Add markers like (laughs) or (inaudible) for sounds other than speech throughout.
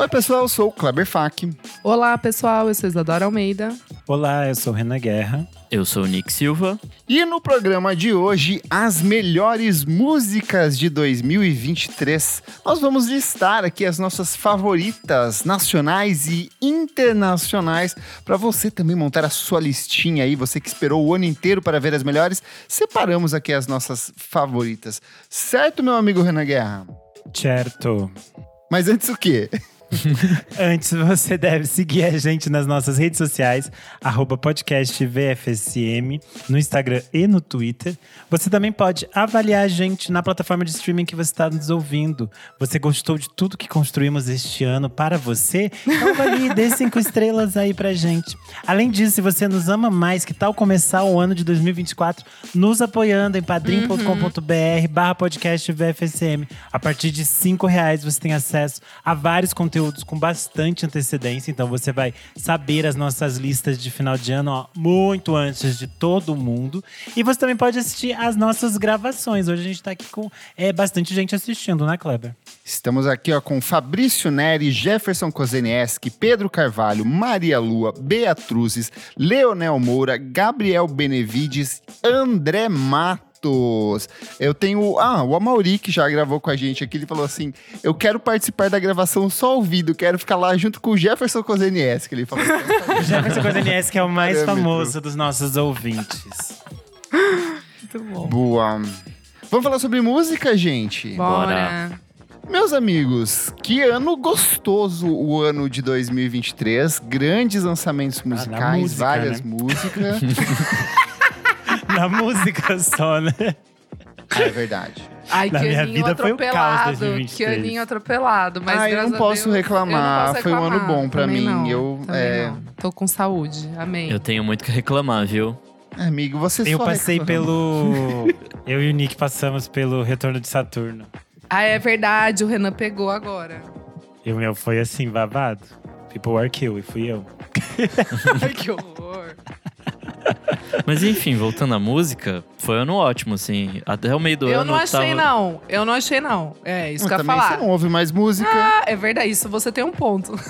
Oi, pessoal, eu sou o Kleber Fak. Olá, pessoal, eu sou Isadora Almeida. Olá, eu sou Renan Guerra. Eu sou o Nick Silva. E no programa de hoje, as melhores músicas de 2023. Nós vamos listar aqui as nossas favoritas nacionais e internacionais para você também montar a sua listinha aí, você que esperou o ano inteiro para ver as melhores. Separamos aqui as nossas favoritas. Certo, meu amigo Renan Guerra? Certo. Mas antes o quê? (laughs) Antes, você deve seguir a gente nas nossas redes sociais, arroba podcast VFSM, no Instagram e no Twitter. Você também pode avaliar a gente na plataforma de streaming que você está nos ouvindo. Você gostou de tudo que construímos este ano para você? Então avalie, dê cinco (laughs) estrelas aí pra gente. Além disso, se você nos ama mais, que tal começar o ano de 2024 nos apoiando em padrim.com.br barra podcast VFSM. A partir de cinco reais você tem acesso a vários conteúdos conteúdos com bastante antecedência, então você vai saber as nossas listas de final de ano ó, muito antes de todo mundo. E você também pode assistir as nossas gravações. Hoje a gente está aqui com é, bastante gente assistindo, né, Kleber? Estamos aqui ó, com Fabrício Neri, Jefferson Kozenieski, Pedro Carvalho, Maria Lua, Beatruzes, Leonel Moura, Gabriel Benevides, André Mato. Eu tenho. Ah, o Amauri, que já gravou com a gente aqui, ele falou assim: Eu quero participar da gravação só ouvido, quero ficar lá junto com o Jefferson Kozenies, que ele falou. o (laughs) Jefferson Kozenies, que é o mais famoso dos nossos ouvintes. Muito bom. Boa. Vamos falar sobre música, gente? Bora. Meus amigos, que ano gostoso o ano de 2023. Grandes lançamentos musicais, ah, música, várias né? músicas. (laughs) (laughs) Na música só, né? Ah, é verdade. Ai, Na que minha aninho vida foi o caos atropelado. 2023. que aninho atropelado. Mas ah, eu graças não a posso Deus, reclamar. eu não posso Foi um ano reclamar. bom pra Também mim. Não. Eu, Também é... não. Tô com saúde. Amém. Eu tenho muito que reclamar, viu? Amigo, você Eu só passei reclama. pelo. (laughs) Eu e o Nick passamos pelo retorno de Saturno. Ah, é verdade. O Renan pegou agora. E o meu foi assim, babado. People are kill, e fui eu. (laughs) Ai, que horror. (laughs) Mas enfim, voltando à música, foi um ano ótimo, assim. Até o meio do eu ano. não achei, tava... não. Eu não achei, não. É, isso Mas que eu ia falar. você não ouve mais música. Ah, é verdade. Isso você tem um ponto. (laughs)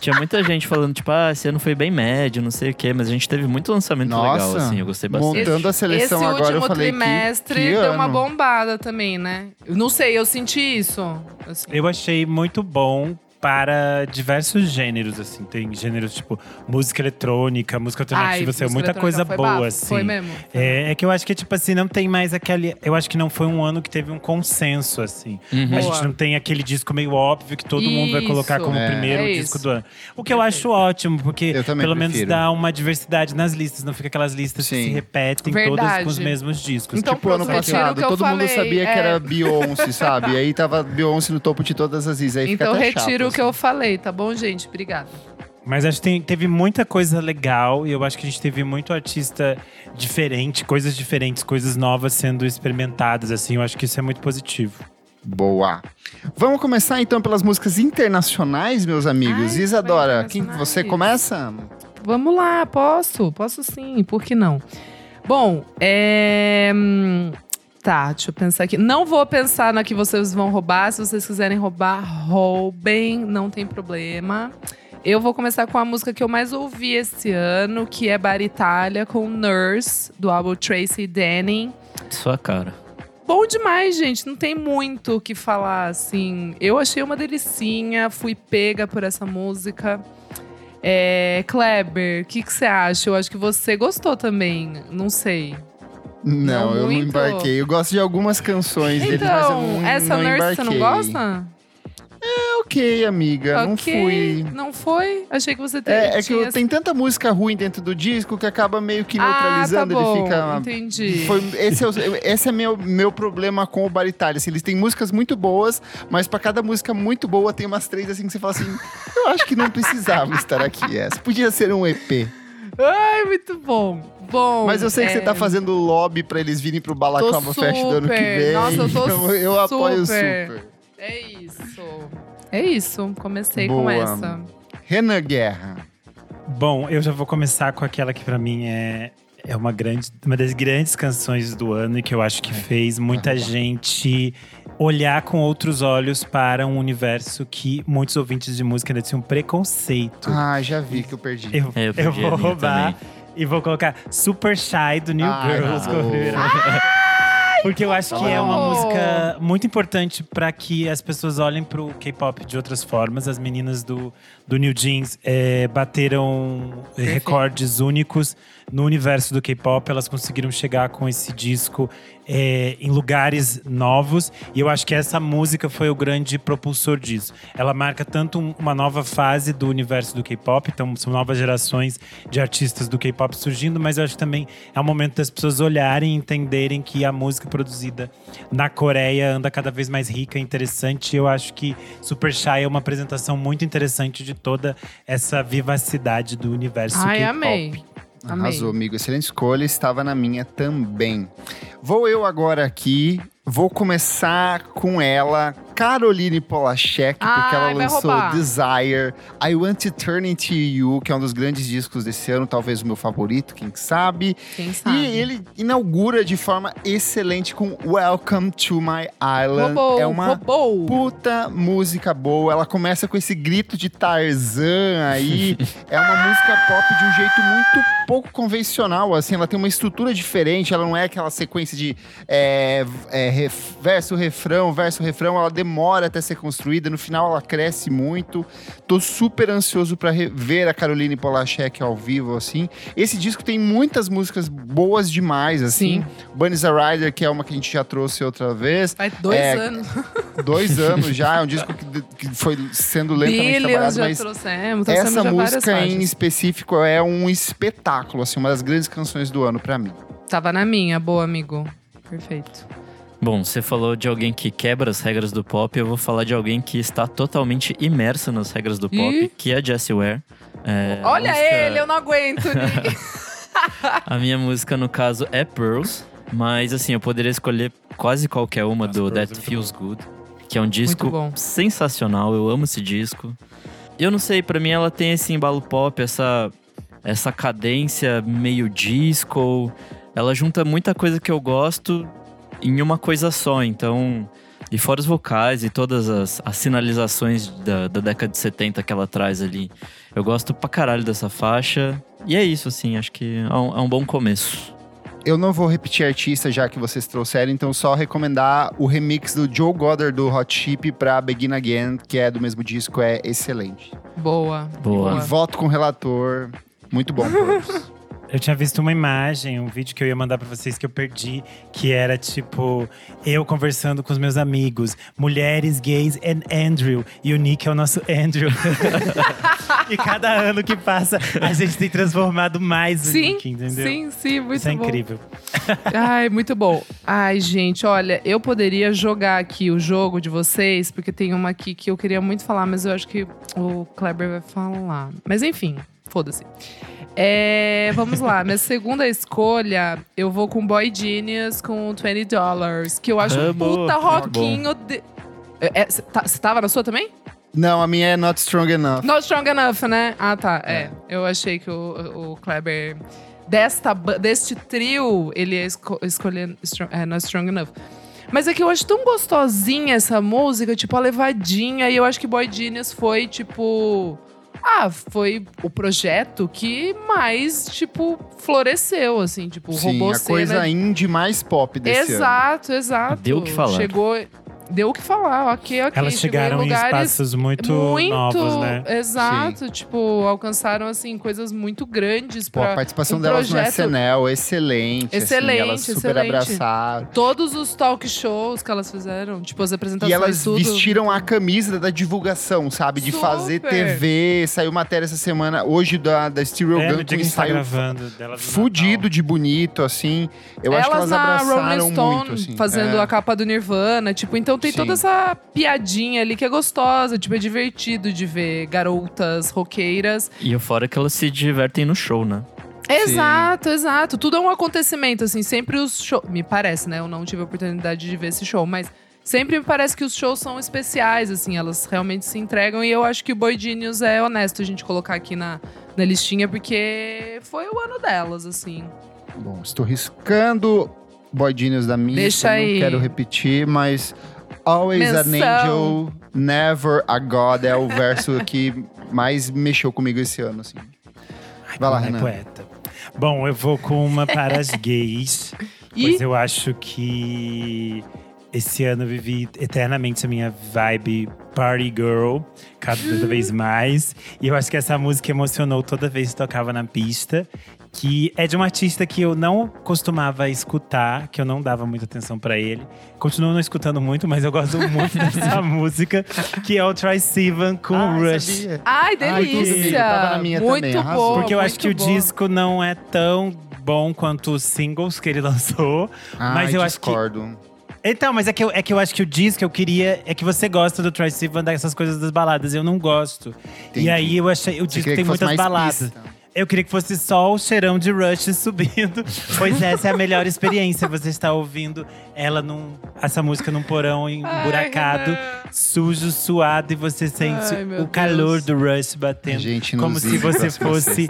Tinha muita gente falando, tipo, ah, esse ano foi bem médio, não sei o quê. Mas a gente teve muito lançamento legal, Nossa, assim. Eu gostei bastante. montando a seleção Esse agora, eu último falei que- trimestre que deu uma ano. bombada também, né? Eu não sei, eu senti isso. assim. Eu achei muito bom para diversos gêneros, assim. Tem gêneros tipo música eletrônica, música alternativa, assim, música muita coisa foi boa, bafo. assim. Foi mesmo. É, é que eu acho que, tipo assim, não tem mais aquele. Eu acho que não foi um ano que teve um consenso, assim. Uhum. A gente não tem aquele disco meio óbvio que todo mundo vai colocar Isso. como É. primeiro É disco isso. do ano. O que eu acho ótimo, porque pelo menos prefiro. dá uma diversidade nas listas, não fica aquelas listas que Sim. se repetem Verdade. todas com os mesmos discos. Então, Tipo, ano passado, que todo mundo falei, sabia que é. era Beyoncé, sabe? E aí tava Beyoncé no topo de todas as listas. Aí fica Então até retiro chato, o que eu falei, tá bom, gente? Obrigada. Mas acho que tem- teve muita coisa legal e eu acho que a gente teve muito artista diferente, coisas diferentes, coisas novas sendo experimentadas, assim. Eu acho que isso é muito positivo. Boa. Vamos começar então pelas músicas internacionais, meus amigos. Ai, Isadora, quem você começa? Vamos lá, posso? Posso sim, por que não? Bom, é. Tá, deixa eu pensar aqui. Não vou pensar na que vocês vão roubar. Se vocês quiserem roubar, roubem, não tem problema. Eu vou começar com a música que eu mais ouvi esse ano, que é Bar Itália, com Nurse, do álbum Tracy Denning. Sua cara. Bom demais, gente. Não tem muito o que falar, assim. Eu achei uma delicinha, fui pega por essa música. É, Kleber, o que você acha? Eu acho que você gostou também. Não sei. Não, Não eu não embarquei. Eu gosto de algumas canções deles, mas eu Então, não, essa não Nurse você não gosta? É ok, amiga. Não ok. fui. Não foi? Achei que você te- É, é que eu- tem tanta música ruim dentro do disco que acaba meio que Ah, tá neutralizando. bom. ele fica. Entendi. Foi- esse é, o, esse é meu, meu problema com o Bar Itália. assim, eles têm músicas muito boas, mas pra cada música muito boa tem umas três assim que você fala assim: eu acho que não precisava estar aqui. Essa podia ser um EP. Ai, muito bom. Bom. Mas eu sei que é, você tá fazendo lobby pra eles virem pro Balaclava Tô Fest do ano que vem. Nossa, eu tô (laughs) então eu apoio super. É isso. É isso. Comecei com Boa. essa. Renan Guerra. Bom, eu já vou começar com aquela que pra mim é, é uma, grande, uma das grandes canções do ano e que eu acho que fez muita gente olhar com outros olhos para um universo que muitos ouvintes de música ainda tinham preconceito. Ah, já vi que eu perdi. Eu, É, eu eu perdi a vou minha roubar também. e vou colocar Super Shy do New Ai, Girls como primeira Porque eu acho que é uma bom! música muito importante para que as pessoas olhem pro K-pop de outras formas. As meninas do, do New Jeans eh, bateram recordes únicos no universo do K-pop. Elas conseguiram chegar com esse disco eh, em lugares novos. E eu acho que essa música foi o grande propulsor disso. Ela marca tanto um- uma nova fase do universo do K-pop, então são novas gerações de artistas do K-pop surgindo, mas eu acho que também é o momento das pessoas olharem e entenderem que a música produzida na Coreia anda cada vez mais rica e interessante. E eu acho que Super Shy é uma apresentação muito interessante de toda essa vivacidade do universo Ai, K-pop. amei. Amei. Arrasou, amigo. Excelente escolha. Estava na minha também. Vou eu agora aqui. Vou começar com ela, Caroline Polachek, porque Ai, ela lançou. Desire, I Want to Turn Into You, que é um dos grandes discos desse ano, talvez o meu favorito, quem sabe. Quem sabe? E ele inaugura de forma excelente com Welcome to My Island. roubou, é uma roubou. puta música boa. Ela começa com esse grito de Tarzan aí. (laughs) é uma música pop de um jeito muito pouco convencional, assim. Ela tem uma estrutura diferente. Ela não é aquela sequência de é, é, ref- verso, refrão, verso, refrão. Ela demora até ser construída. No final, ela cresce muito. Tô super ansioso pra re- ver a Caroline Polachek ao vivo, assim. Esse disco tem muitas músicas boas demais, assim. Sim. Bunny's a Rider, que é uma que a gente já trouxe outra vez. Faz dois É, anos. (laughs) Dois anos já, é um disco que, que foi sendo lentamente Billions trabalhado, já mas trouxemos. Trouxemos essa já música em específico é um espetáculo, assim, uma das grandes canções do ano pra mim. Tava na minha, boa, amigo. Perfeito. Bom, você falou de alguém que quebra as regras do pop, eu vou falar de alguém que está totalmente imerso nas regras do pop, Ih. que é a Jessie Ware. É, Olha música- ele, eu não aguento. (laughs) A minha música, no caso, é Pearls. Mas, assim, eu poderia escolher quase qualquer uma Nossa, do Pearls That é Feels Good. Que é um disco bom. sensacional, eu amo esse disco. Eu não sei, pra mim ela tem esse embalo pop, essa, essa cadência meio disco. Ela junta muita coisa que eu gosto em uma coisa só, então... E fora os vocais e todas as, as sinalizações da, da década de 70 que ela traz ali. Eu gosto pra caralho dessa faixa. E é isso, assim, acho que é um, é um bom começo. Eu não vou repetir artista já que vocês trouxeram, então só recomendar o remix do Joe Goddard do Hot Chip pra Begin Again, que é do mesmo disco, é excelente. boa. Boa. E voto com o relator, muito bom. (laughs) Eu tinha visto uma imagem, um vídeo que eu ia mandar pra vocês que eu perdi, que era tipo eu conversando com os meus amigos, mulheres, gays and Andrew. E o Nick é o nosso Andrew. (laughs) e cada ano que passa, a gente tem transformado mais o Sim, Nick, entendeu? sim, sim, muito Isso é bom. incrível. Ai, muito bom. Ai, gente, olha, eu poderia jogar aqui o jogo de vocês, porque tem uma aqui que eu queria muito falar, mas eu acho que o Kleber vai falar. Mas enfim, foda-se. É, vamos lá, minha segunda escolha, eu vou com Boy Genius com 20 Dollars, que eu acho um puta Muito rockinho. De... É, Você tava na sua também? não, a minha é Not Strong Enough. Not Strong Enough, né? Ah, tá. É. Eu achei que o, o Kleber. Desta, deste trio, ele ia esco escolher Strong, é, Not Strong Enough. Mas é que eu acho tão gostosinha essa música, tipo, a levadinha. E eu acho que Boy Genius foi, tipo. Ah, foi o projeto que mais, tipo, floresceu, assim, tipo, Sim, roubou a cena coisa indie mais pop desse ano. Exato, exato. Deu o que falar. Chegou. Deu o que falar, ok, ok. Elas chegaram em, lugares espaços muito, muito novos, né? exato tipo alcançaram assim coisas muito grandes Pô, a para participação um delas no projeto- SNL, excelente. Excelente, assim, elas super excelente. abraçaram. todos os talk shows que elas fizeram tipo as apresentações E elas tudo. vestiram a camisa da divulgação, sabe? De Super. fazer TV. Saiu matéria essa semana, hoje, da, da Stereo É, Gun, no com a tá ensaio gravando delas no fudido de bonito, assim. Eu acho que elas na abraçaram Rolling Stone muito, assim. fazendo É. a capa do Nirvana, tipo, então tem Sim. toda essa piadinha ali que é gostosa, tipo, é divertido de ver garotas roqueiras E o fora é que elas se divertem no show, né? Exato, exato. Tudo é um acontecimento, assim. Sempre os shows. Me parece, né? Eu não tive a oportunidade de ver esse show, mas sempre me parece que os shows são especiais, assim. Elas realmente se entregam. E eu acho que o Boy Genius é honesto a gente colocar aqui na, na listinha, porque foi o ano delas, assim. Bom, estou riscando Boy Genius da minha. Deixa eu aí. Não quero repetir, mas Always an Menção. angel, never a god é o verso que mais mexeu comigo esse ano, assim. Vai lá, é Renan. poeta. Bom, eu vou com uma para as (laughs) gays. E Pois eu acho que esse ano eu vivi eternamente a minha vibe party girl, cada vez mais. E eu acho que essa música emocionou toda vez que tocava na pista. Que é de um artista que eu não costumava escutar, que eu não dava muita atenção pra ele. Continuo não escutando muito, mas eu gosto (laughs) muito dessa música, que é o Troy Sivan com Ah, Rush. sabia. Ai, Ai, delícia! comigo, tava na minha muito também, boa. Porque eu acho que o disco não é tão bom quanto os singles que ele (laughs) lançou. Ai, mas eu acho que discordo. Então, mas é que, eu, é que eu acho que o disco que eu queria é que você gosta do Troy Sivan dessas coisas das baladas. Eu não gosto. Entendi. E aí eu achei. O disco tem muitas baladas. pista. Eu queria que fosse só o cheirão de Rush subindo. (laughs) pois essa é a melhor experiência. Você está ouvindo ela num. Essa música num porão emburacado, Renan. sujo, suado, e você sente Ai, o calor Deus. do Rush batendo. Gente, como se você fosse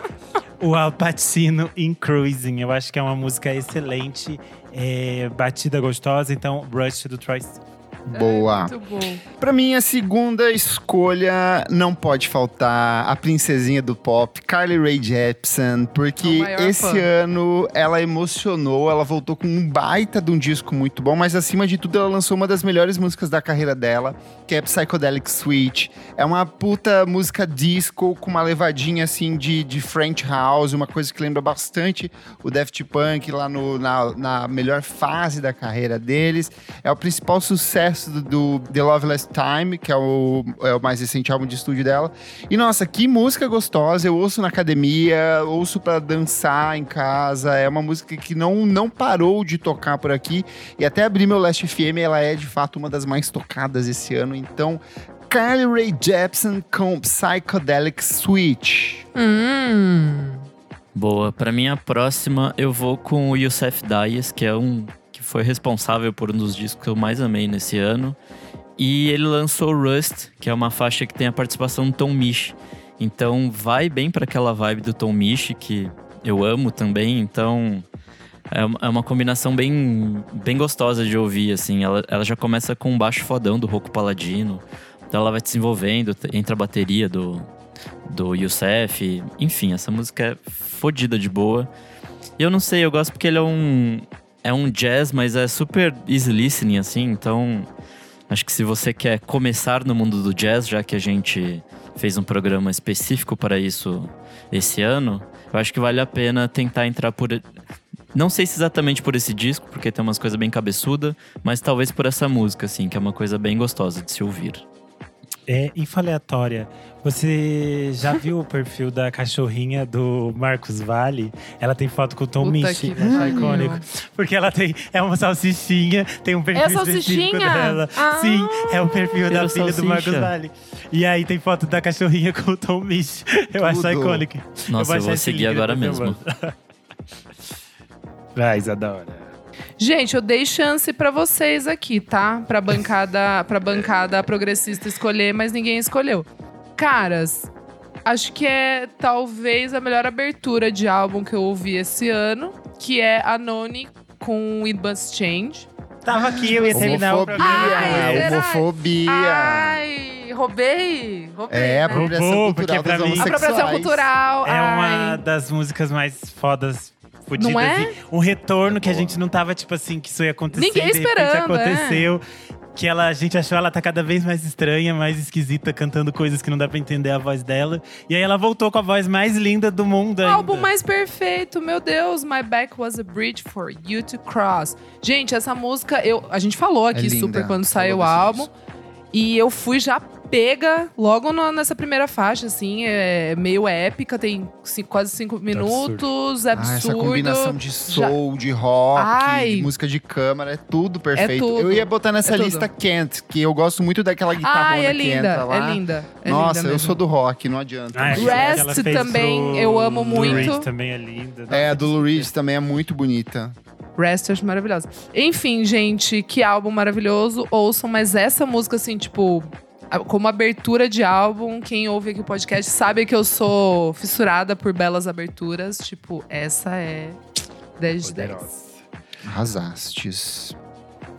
o Al Pacino em Cruising. Eu acho que é uma música excelente, é, batida gostosa. Então, Rush do Troy Sivan. Boa. Muito bom. Pra mim, a segunda escolha não pode faltar a princesinha do pop, Carly Rae Jepsen, porque maior esse fã. ano ela emocionou, ela voltou com um baita de um disco muito bom, mas acima de tudo ela lançou uma das melhores músicas da carreira dela, que é Psychedelic Suite. É uma puta música disco com uma levadinha assim de, de French House, uma coisa que lembra bastante o Daft Punk lá no- na, na melhor fase da carreira deles. É o principal sucesso do, do The Loveless Time, que é o, é o mais recente álbum de estúdio dela. E nossa, que música gostosa! Eu ouço na academia, ouço pra dançar em casa. É uma música que não, não parou de tocar por aqui. E até abrir meu Last FM, ela é de fato uma das mais tocadas esse ano. Então, Carly Rae Jepsen com Psychedelic Switch. Hum. Boa, pra minha próxima eu vou com o Youssef Dias, que é um foi responsável por um dos discos que eu mais amei nesse ano. E ele lançou Rust, que é uma faixa que tem a participação do Tom Misch. Então vai bem pra aquela vibe do Tom Misch que eu amo também, então é uma- é uma combinação bem, bem gostosa de ouvir, assim. Ela, ela já começa com um baixo fodão do Rocco Paladino. Então ela vai desenvolvendo, entra a bateria do, do Youssef. Enfim, essa música é fodida de boa. E eu não sei, eu gosto porque ele é um. É um jazz, mas é super easy listening, assim. Então, acho que se você quer começar no mundo do jazz, já que a gente fez um programa específico para isso esse ano, eu acho que vale a pena tentar entrar por. Não sei se exatamente por esse disco, porque tem umas coisas bem cabeçuda, mas talvez por essa música, assim, que é uma coisa bem gostosa de se ouvir. É, info aleatória. Você já viu o perfil da cachorrinha do Marcos Vale? Ela tem foto com o Tom que acho pariu. icônico. Porque ela tem. É uma salsichinha, tem um perfil É específico dela. Ah. Sim, é o perfil da filha do salsicha. Marcos Vale. E aí tem foto da cachorrinha com o Tom Michi. Eu acho Tudo. icônico. Nossa, eu, vou esse seguir link agora eu mesmo. (laughs) Vai, Isadora. Gente, eu dei chance pra vocês aqui, tá? Pra bancada, pra bancada progressista escolher, mas ninguém escolheu. Caras, acho que é talvez a melhor abertura de álbum que eu ouvi esse ano, que é a Noni com It Must Change. Tava aqui, eu ia terminar o Homofobia, programa. Ai, será? homofobia. Ai, roubei, roubei. É, né? apropriação porque cultural pra das mim- homossexuais. Apropriação cultural. É uma ai. das músicas mais fodas. Fudidas Não é? e um retorno que a gente não tava, tipo assim, que isso ia acontecer. Ninguém esperando, é. aconteceu. Que ela, a gente achou ela tá cada vez mais estranha, mais esquisita, cantando coisas que não dá pra entender a voz dela. E aí ela voltou com a voz mais linda do mundo ainda. Álbum mais perfeito, meu Deus. My back was a bridge for you to cross. Gente, essa música, eu, a gente falou aqui É super quando saiu o álbum. disco. E eu fui já pega logo no- nessa primeira faixa, assim, é meio épica, tem ci- quase cinco minutos, é Ah, absurdo. essa combinação de soul, de rock, Ai. de música de câmara, é tudo perfeito. tudo. Eu ia botar nessa É tudo. lista Kent, que eu gosto muito daquela guitarra Ai, é que entra linda, lá. é linda. É Nossa, linda eu sou do rock, não adianta. Ah, que Rest também, pro eu amo Lou muito. Reed também é linda. É, a do Lou Reed também é muito bonita. Rest eu acho maravilhosa. Enfim, gente, que álbum maravilhoso. Ouçam, mas essa música, assim, tipo, como abertura de álbum, quem ouve aqui o podcast sabe que eu sou fissurada por belas aberturas. Tipo, essa é 10 de 10. Poderosa. Arrasastes.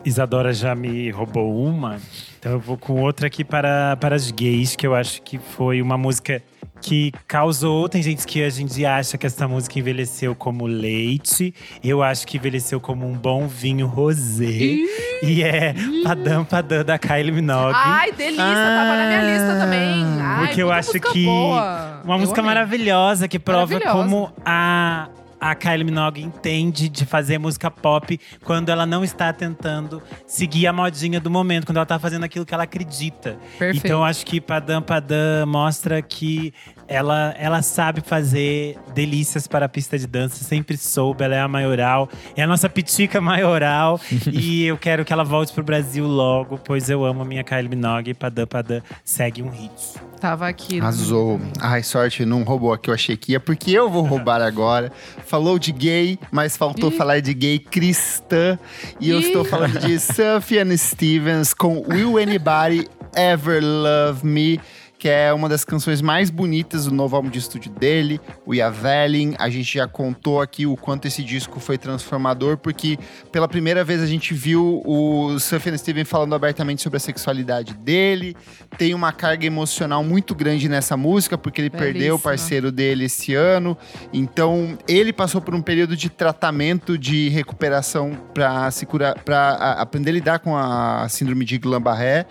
Isadora já me roubou uma, então eu vou com outra aqui para, para as gays, que eu acho que foi uma música que causou. Tem gente que a gente acha que essa música envelheceu como leite. Eu acho que envelheceu como um bom vinho rosé. E é Padam Padam da Kylie Minogue. Ai, delícia, tava na minha lista também. Ai, Porque eu acho que boa. uma Eu música amei. maravilhosa que prova Maravilhosa. como a a Kylie Minogue entende de fazer música pop quando ela não está tentando seguir a modinha do momento, quando ela tá fazendo aquilo que ela acredita. Perfeito. Então eu acho que Padam Padam mostra que ela, ela sabe fazer delícias para a pista de dança, sempre soube, ela é a maioral, é a nossa pitica maioral (laughs) e eu quero que ela volte pro Brasil logo, pois eu amo a minha Kylie Minogue e Padam Padam segue um hit. Tava aqui. Arrasou. Ai, sorte, não roubou a que eu achei que ia, porque eu vou roubar (laughs) agora. Falou de gay, mas faltou Ih. falar de gay cristã. E eu Ih. estou falando de (laughs) Sufjan Stevens com Will Anybody Ever Love Me? Que é uma das canções mais bonitas do novo álbum de estúdio dele, o Yavelin. A gente já contou aqui o quanto esse disco foi transformador, porque pela primeira vez a gente viu o Sufjan Stevens falando abertamente sobre a sexualidade dele. Tem uma carga emocional muito grande nessa música, porque ele perdeu o Belíssima. parceiro dele esse ano. Então, ele passou por um período de tratamento, de recuperação para se curar, para aprender a lidar com a síndrome de Guillain-Barré.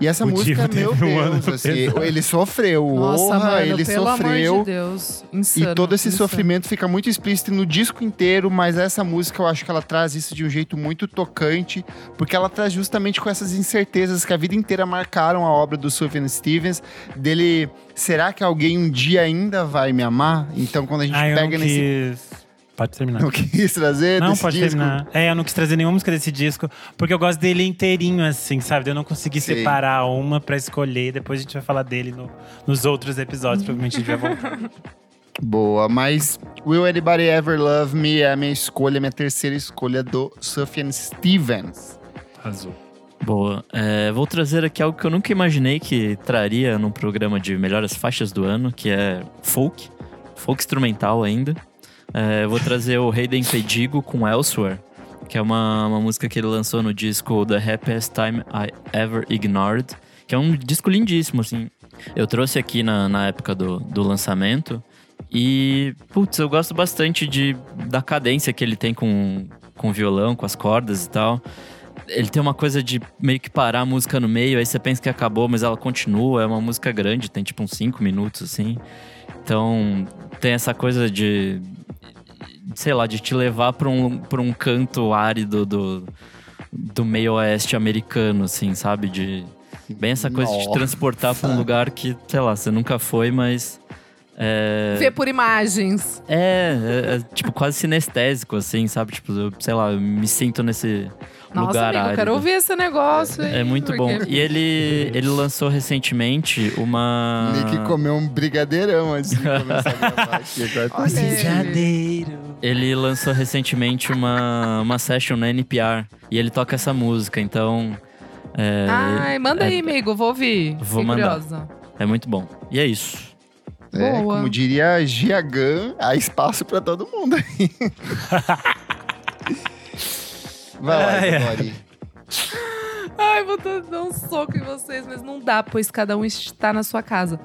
E essa O música, Divo meu teve um Deus, assim, ele sofreu. Nossa, Orra, mano, ele pelo sofreu. amor de Deus. Insano, E todo esse insano. sofrimento fica muito explícito no disco inteiro, mas essa música eu acho que ela traz isso de um jeito muito tocante, porque ela traz justamente com essas incertezas que a vida inteira marcaram a obra do Sufjan Stevens, dele, será que alguém um dia ainda vai me amar? Então quando a gente Ah, eu não pega nesse quis… Pode terminar. não quis trazer Não, desse pode disco, terminar. É, eu não quis trazer nenhuma música desse disco, porque eu gosto dele inteirinho, assim, sabe? Eu não consegui Sim. separar uma pra escolher. Depois a gente vai falar dele no- nos outros episódios, provavelmente a gente vai voltar. (laughs) Boa, mas Will Anybody Ever Love Me é a minha escolha, minha terceira escolha do Sufjan Stevens. Azul. Boa. É, vou trazer aqui algo que eu nunca imaginei que traria num programa de melhores faixas do ano, que é folk. Folk instrumental ainda. É, vou trazer o Hayden Pedigo com Elsewhere, que é uma, uma música que ele lançou no disco The Happiest Time I Ever Ignored, que é um disco lindíssimo, assim. Eu trouxe aqui na, na época do, do lançamento. E, putz, eu gosto bastante de, da cadência que ele tem com, com o violão, com as cordas e tal ele tem uma coisa de meio que parar a música no meio, aí você pensa que acabou, mas ela continua. É uma música grande, tem tipo uns 5 minutos, assim. Então, tem essa coisa de. Sei lá, de te levar pra um, pra um canto árido do, do meio oeste americano, assim, sabe? De. Bem essa coisa de te Nossa. transportar pra um lugar que, sei lá, você nunca foi, mas. É, Ver por imagens. é, é, é, tipo quase sinestésico, assim, sabe? Tipo, eu, sei lá, eu me sinto nesse Nossa, lugar amigo, eu árido. quero ouvir esse negócio aí. É muito bom. porque- E ele, ele lançou recentemente uma. Nick comeu um brigadeirão antes de começar a gravar (laughs) aqui. Ele. Janeiro. Ele lançou recentemente uma, uma session na NPR. E ele toca essa música, então. É, Ai, manda é, aí, amigo. Vou ouvir. Vou Fiquei mandar. curiosa. É muito bom. E é isso. É, Boa. como diria Giagan, há espaço pra todo mundo aí. (laughs) Vai lá, Ai, ai. Vou dar um soco em vocês, mas não dá, pois cada um está na sua casa.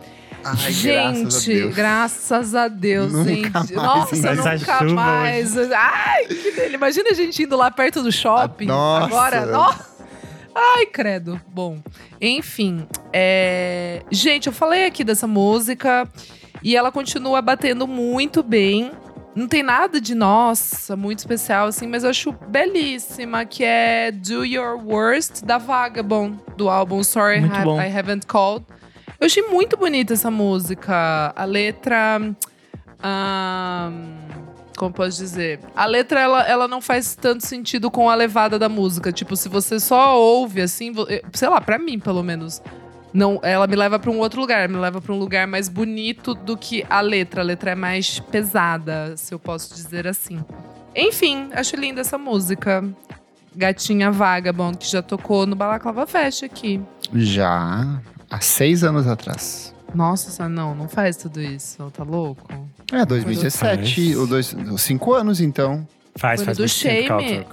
Ai, gente, graças a Deus. graças a Deus, gente. mais, Nossa? Mas a nunca mais. Ai, que delícia. Imagina a gente indo lá perto do shopping. Ah, nossa. Agora, nossa. Ai, credo. Bom, enfim. é, Gente, eu falei aqui dessa música e ela continua batendo muito bem. Não tem nada de nossa, muito especial, assim, mas eu acho belíssima, que é Do Your Worst, da Vagabond, do álbum Sorry I. I Haven't Called. Eu achei muito bonita essa música. A letra. ahn, como posso dizer? A letra, ela, ela não faz tanto sentido com a levada da música. Tipo, se você só ouve, assim, eh, sei lá, pra mim, pelo menos. Não, ela me leva pra um outro lugar, me leva pra um lugar mais bonito do que a letra. A letra é mais pesada, se eu posso dizer assim. Enfim, acho linda essa música. Gatinha Vagabond, que já tocou no Balaclava Fest aqui. Já há seis anos atrás. Nossa, Sa- não, não faz tudo isso. Tá louco? É, 2017, Faz. ou dois, cinco anos, então. Faz, Foi faz do Shame.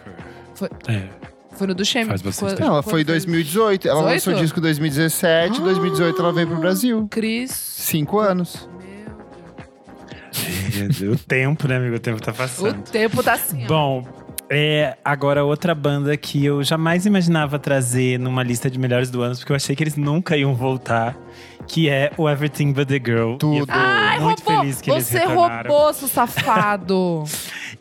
Foi- É. Foi no do Shame. Faz bastante. Não, ela foi em quando 2018. Ela 18? lançou o disco em 2017, em 2018 ela veio pro Brasil. Cris. Cinco anos. Meu Deus. O tempo, né, amigo? O tempo tá O passando. tempo tá assim, ó. Bom, é, agora outra banda que eu jamais imaginava trazer numa lista de melhores do ano, porque eu achei que eles nunca iam voltar, que é o Everything But The Girl. Tudo. E Ai, muito roubou! feliz que eles Você retornaram. roubou, seu safado. (laughs)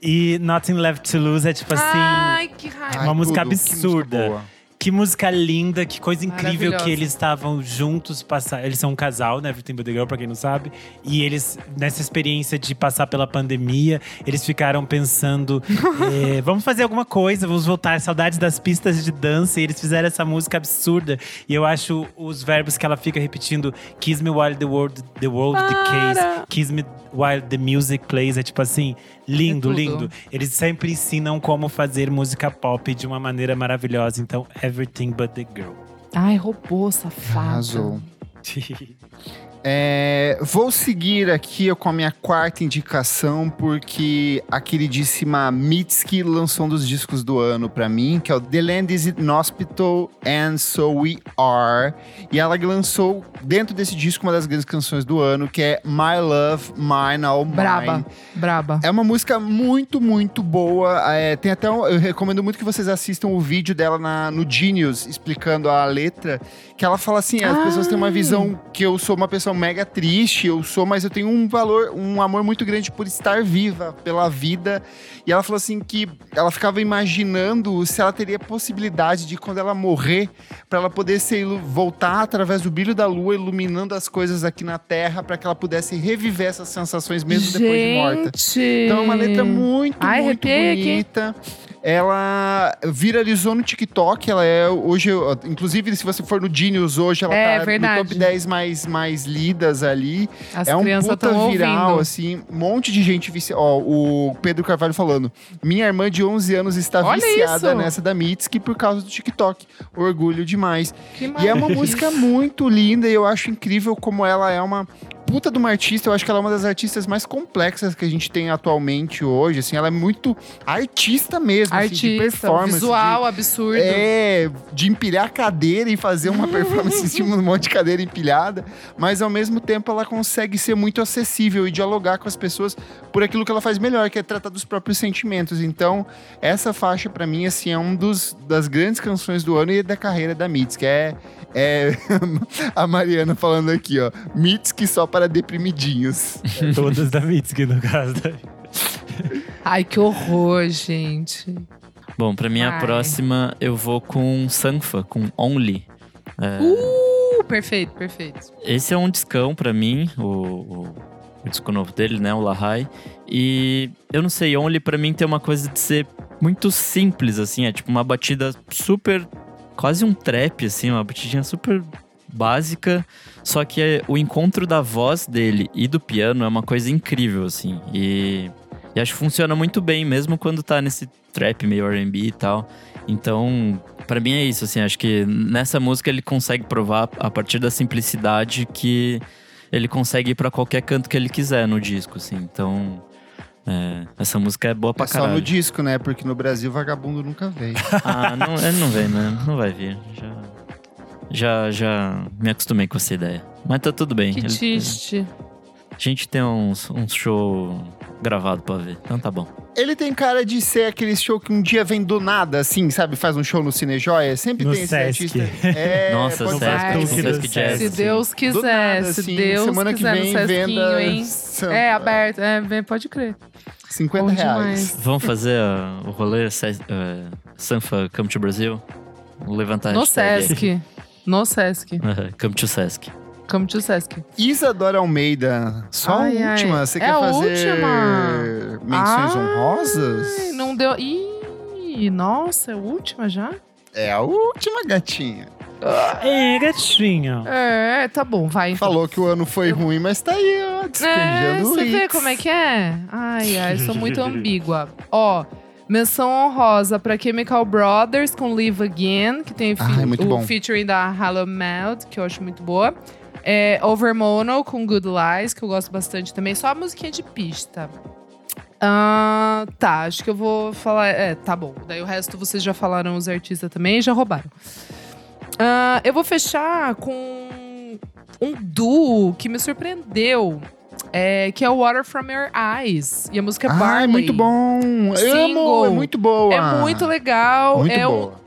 E Nothing Left To Lose é tipo assim… Ai, que raiva. Uma música tudo. Que música absurda. Que música linda, que coisa incrível que eles estavam juntos passar. Eles são um casal, né? Everything But The Girl, pra quem não sabe. E eles, nessa experiência de passar pela pandemia, eles ficaram pensando: (laughs) eh, vamos fazer alguma coisa, vamos voltar. Saudades das pistas de dança. E eles fizeram essa música absurda. E eu acho os verbos que ela fica repetindo: Kiss me while the world, the world decays, kiss me while the music plays. É tipo assim, lindo, É lindo. Eles sempre ensinam como fazer música pop de uma maneira maravilhosa. Então, Everything But The Girl. Ai, roubou, safado. Arrasou. (laughs) É, vou seguir aqui com a minha quarta indicação, porque a queridíssima Mitski lançou um dos discos do ano pra mim, que é o The Land is in Hospital and So We Are. E ela lançou dentro desse disco uma das grandes canções do ano, que é My Love, Mine, All Mine. Braba, braba. É uma música muito, muito boa. É, tem até um- eu recomendo muito que vocês assistam o vídeo dela na- no Genius, explicando a letra. Que ela fala assim: as Ai. pessoas têm uma visão que eu sou uma pessoa mega triste, eu sou, mas eu tenho um valor, um amor muito grande por estar viva, pela vida. E ela falou assim que ela ficava imaginando se ela teria possibilidade de, quando ela morrer, para ela poder ser, ilu- voltar através do brilho da lua, iluminando as coisas aqui na Terra, para que ela pudesse reviver essas sensações mesmo depois de morta. Gente. Então é uma letra muito, Ai, muito arrepiei aqui. bonita. Ela viralizou no TikTok, ela é hoje, inclusive se você for no Genius hoje, ela É, tá verdade. no top 10 mais, mais lidas ali. As é um puta viral, ouvindo. assim, um monte de gente viciada. Ó, o Pedro Carvalho falando, minha irmã de 11 anos está Olha viciada isso. nessa da Mitski por causa do TikTok. Orgulho demais. Que E é uma música muito linda e eu acho incrível como ela é uma puta de uma artista. Eu acho que ela é uma das artistas mais complexas que a gente tem atualmente hoje. Assim, ela é muito artista mesmo, assim, de Artista, performance. visual, de- absurdo. é, de empilhar cadeira e fazer uma (laughs) performance em cima de um monte de cadeira empilhada, mas ao mesmo tempo ela consegue ser muito acessível e dialogar com as pessoas por aquilo que ela faz melhor, que é tratar dos próprios sentimentos. Então, essa faixa pra mim assim é um dos das grandes canções do ano e da carreira da Mitz, que é é (laughs) a Mariana falando aqui, ó, Mitski só para deprimidinhos. (laughs) Todas da Mitski, no caso. Ai, que horror, gente. Bom, pra minha Vai. próxima, eu vou com Sanfa, com Only. É, Uh, perfeito, perfeito. Esse é um discão pra mim, o, o, o disco novo dele, né? O Lahai. E eu não sei, Only pra mim tem uma coisa de ser muito simples, assim. É tipo uma batida super. quase um trap, assim, uma batidinha super básica. Só que é- o encontro da voz dele e do piano é uma coisa incrível, assim. E, e acho que funciona muito bem, mesmo quando tá nesse trap meio RB e tal. Então, Pra mim é isso, assim, acho que nessa música ele consegue provar a partir da simplicidade que ele consegue ir pra qualquer canto que ele quiser no disco, assim. Então, é, essa música é boa pra É só caralho. no disco, né? Porque no Brasil vagabundo nunca veio. (laughs) Ah, não, ele não vem, né? Não vai vir. Já, já, já me acostumei com essa ideia. Mas tá tudo bem. Que triste. a gente tem uns, uns show gravado pra ver, então tá bom. Ele tem cara de ser aquele show que um dia vem do nada, assim, sabe? Faz um show no Cinejoia. Sempre No tem esse Sesc. artista. (laughs) É, Nossa, Sesc, ser. no Sesc Sesc Jazz. Se assim. Deus quiser, nada, se assim, Deus semana que quiser vem, no venda hein? Sam- É, aberto. É, pode crer. 50 Bom reais. demais. Vamos fazer ah, o rolê Se- eh, Sanfa Come to Brasil? Levantar No hashtag aí. Sesc. No Sesc. Come to Sesc. Come to Sesc. Isadora Almeida, só Ai, a ai. última. Você É quer a fazer última? menções Ai, honrosas? Não deu. Ih, nossa, é a última já? É a última, gatinha. É, gatinho. É, tá bom, vai. então. Falou que o ano foi ruim, mas tá aí, ó, É, você vê hits. como é que é? Ai, ai, sou muito (laughs) ambígua. Ó, menção honrosa pra Chemical Brothers com Live Again, que tem o, Ai, muito o bom. featuring da Hello Meld, que eu acho muito boa. É, Overmono com Good Lies, que eu gosto bastante também. Só a musiquinha de pista. Ah, tá, acho que eu vou falar. É, tá bom. Daí o resto vocês já falaram os artistas também e já roubaram. Ah, eu vou fechar com um duo que me surpreendeu. É, que é o Water From Your Eyes. E a música é Ah, Barley. é muito bom. Amo, é muito boa. É muito legal. Muito é um- boa.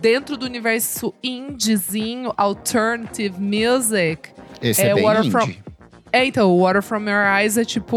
dentro do universo indiezinho, alternative music. Esse é é, bem Water indie. From- É, então, o Water From Your Eyes é tipo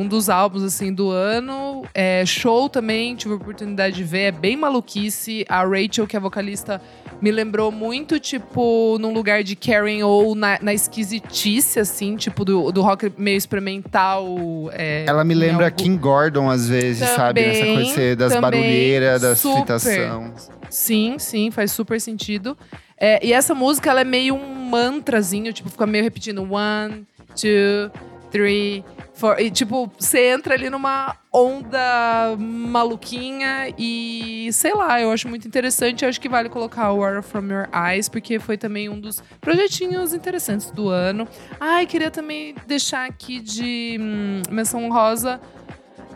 um dos álbuns, assim, do ano. É show também, tive a oportunidade de ver, é bem maluquice. A Rachel, que é vocalista, me lembrou muito, tipo, num lugar de Karen ou na, na esquisitice, assim, tipo, do, do rock meio experimental. é, Ela me em lembra algo- Kim Gordon, às vezes, sabe? Também, coisa de ser das barulheiras, das super. fritação. Sim, sim, faz super sentido. É, e essa música, ela é meio um mantrazinho, tipo, fica meio repetindo one, two, three, four. E, tipo, você entra ali numa onda maluquinha e, sei lá, eu acho muito interessante. Eu acho que vale colocar o Water From Your Eyes, porque foi também um dos projetinhos interessantes do ano. Ai, queria também deixar aqui de hum, menção rosa.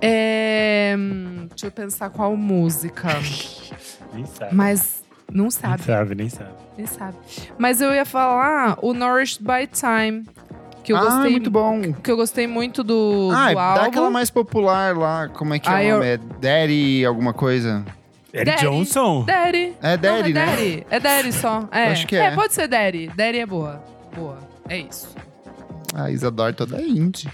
É, hum, deixa eu pensar qual música. (laughs) Mas não Nem sabe, sabe, nem sabe. nem sabe. Mas eu ia falar o Nourished by Time. Que eu ah, gostei. muito bom. Que eu gostei muito do, ah, do álbum. dá aquela mais popular lá. Como é que Ah, é o eu- nome? É Daddy alguma coisa? Eric Daddy. Johnson? Daddy. É Daddy, Não, é né? Daddy. É Daddy só. É. Acho que é. pode ser Daddy. Daddy é boa. Boa. É isso. A Isadora toda indie.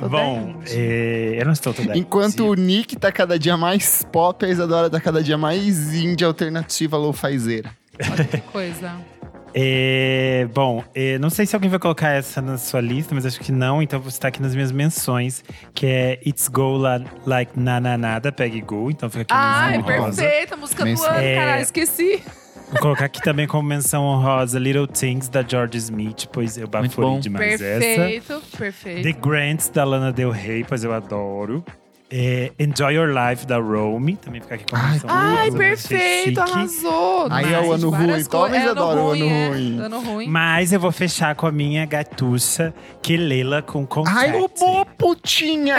Toda Bom, é, eu não estou toda Enquanto o. Nick tá cada dia mais pop, a Isadora tá cada dia mais indie alternativa lo-fizeira. Olha que coisa. É, bom, é, não sei se alguém vai colocar essa na sua lista, mas acho que não, então vou estar aqui nas minhas menções, que é It's Go La- Like Na Na Nada, Peg Go, então fica aqui Ai, perfeita. Música do Menção- ano, É. caralho. Esqueci. Vou colocar aqui também como menção honrosa Little Things, da George Smith, pois eu Muito baforei demais essa. Perfeito, perfeito. The Grants, da Lana Del Rey, pois eu adoro. É, Enjoy Your Life, da Rome, também fica aqui Ai, menção Ai, ser perfeito, arrasou. Aí é o Mas ano ruim, co- é Isadora, o ano é. ruim. Ano ruim. Mas eu vou fechar com a minha gatuça, Kelela com Contact. Ai, ô boa putinha!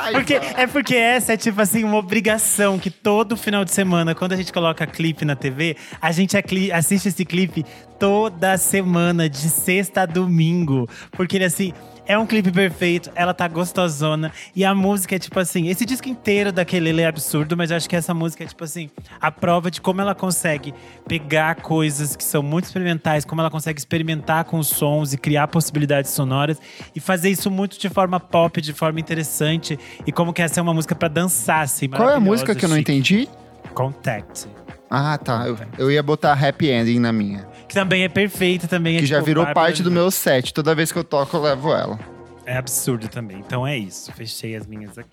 Ai, (laughs) Porque, é porque essa é tipo assim, uma obrigação que todo final de semana, quando a gente coloca clipe na TV, a gente acli- assiste esse clipe toda semana, de sexta a domingo. Porque ele assim. É um clipe perfeito, ela tá gostosona. E a música é tipo assim: esse disco inteiro daquele é absurdo, mas eu acho que essa música é tipo assim: a prova de como ela consegue pegar coisas que são muito experimentais, como ela consegue experimentar com os sons e criar possibilidades sonoras e fazer isso muito de forma pop, de forma interessante. E como que essa é uma música pra dançar, assim. Qual é a música que eu não chique. entendi? Contact. Ah, tá. Eu, eu ia botar Happy Ending na minha. Também é perfeita, também é Que já tipo, virou Bárbara- parte do meu set. Toda vez que eu toco, eu levo ela. É absurdo também. Então é isso. Fechei as minhas aqui.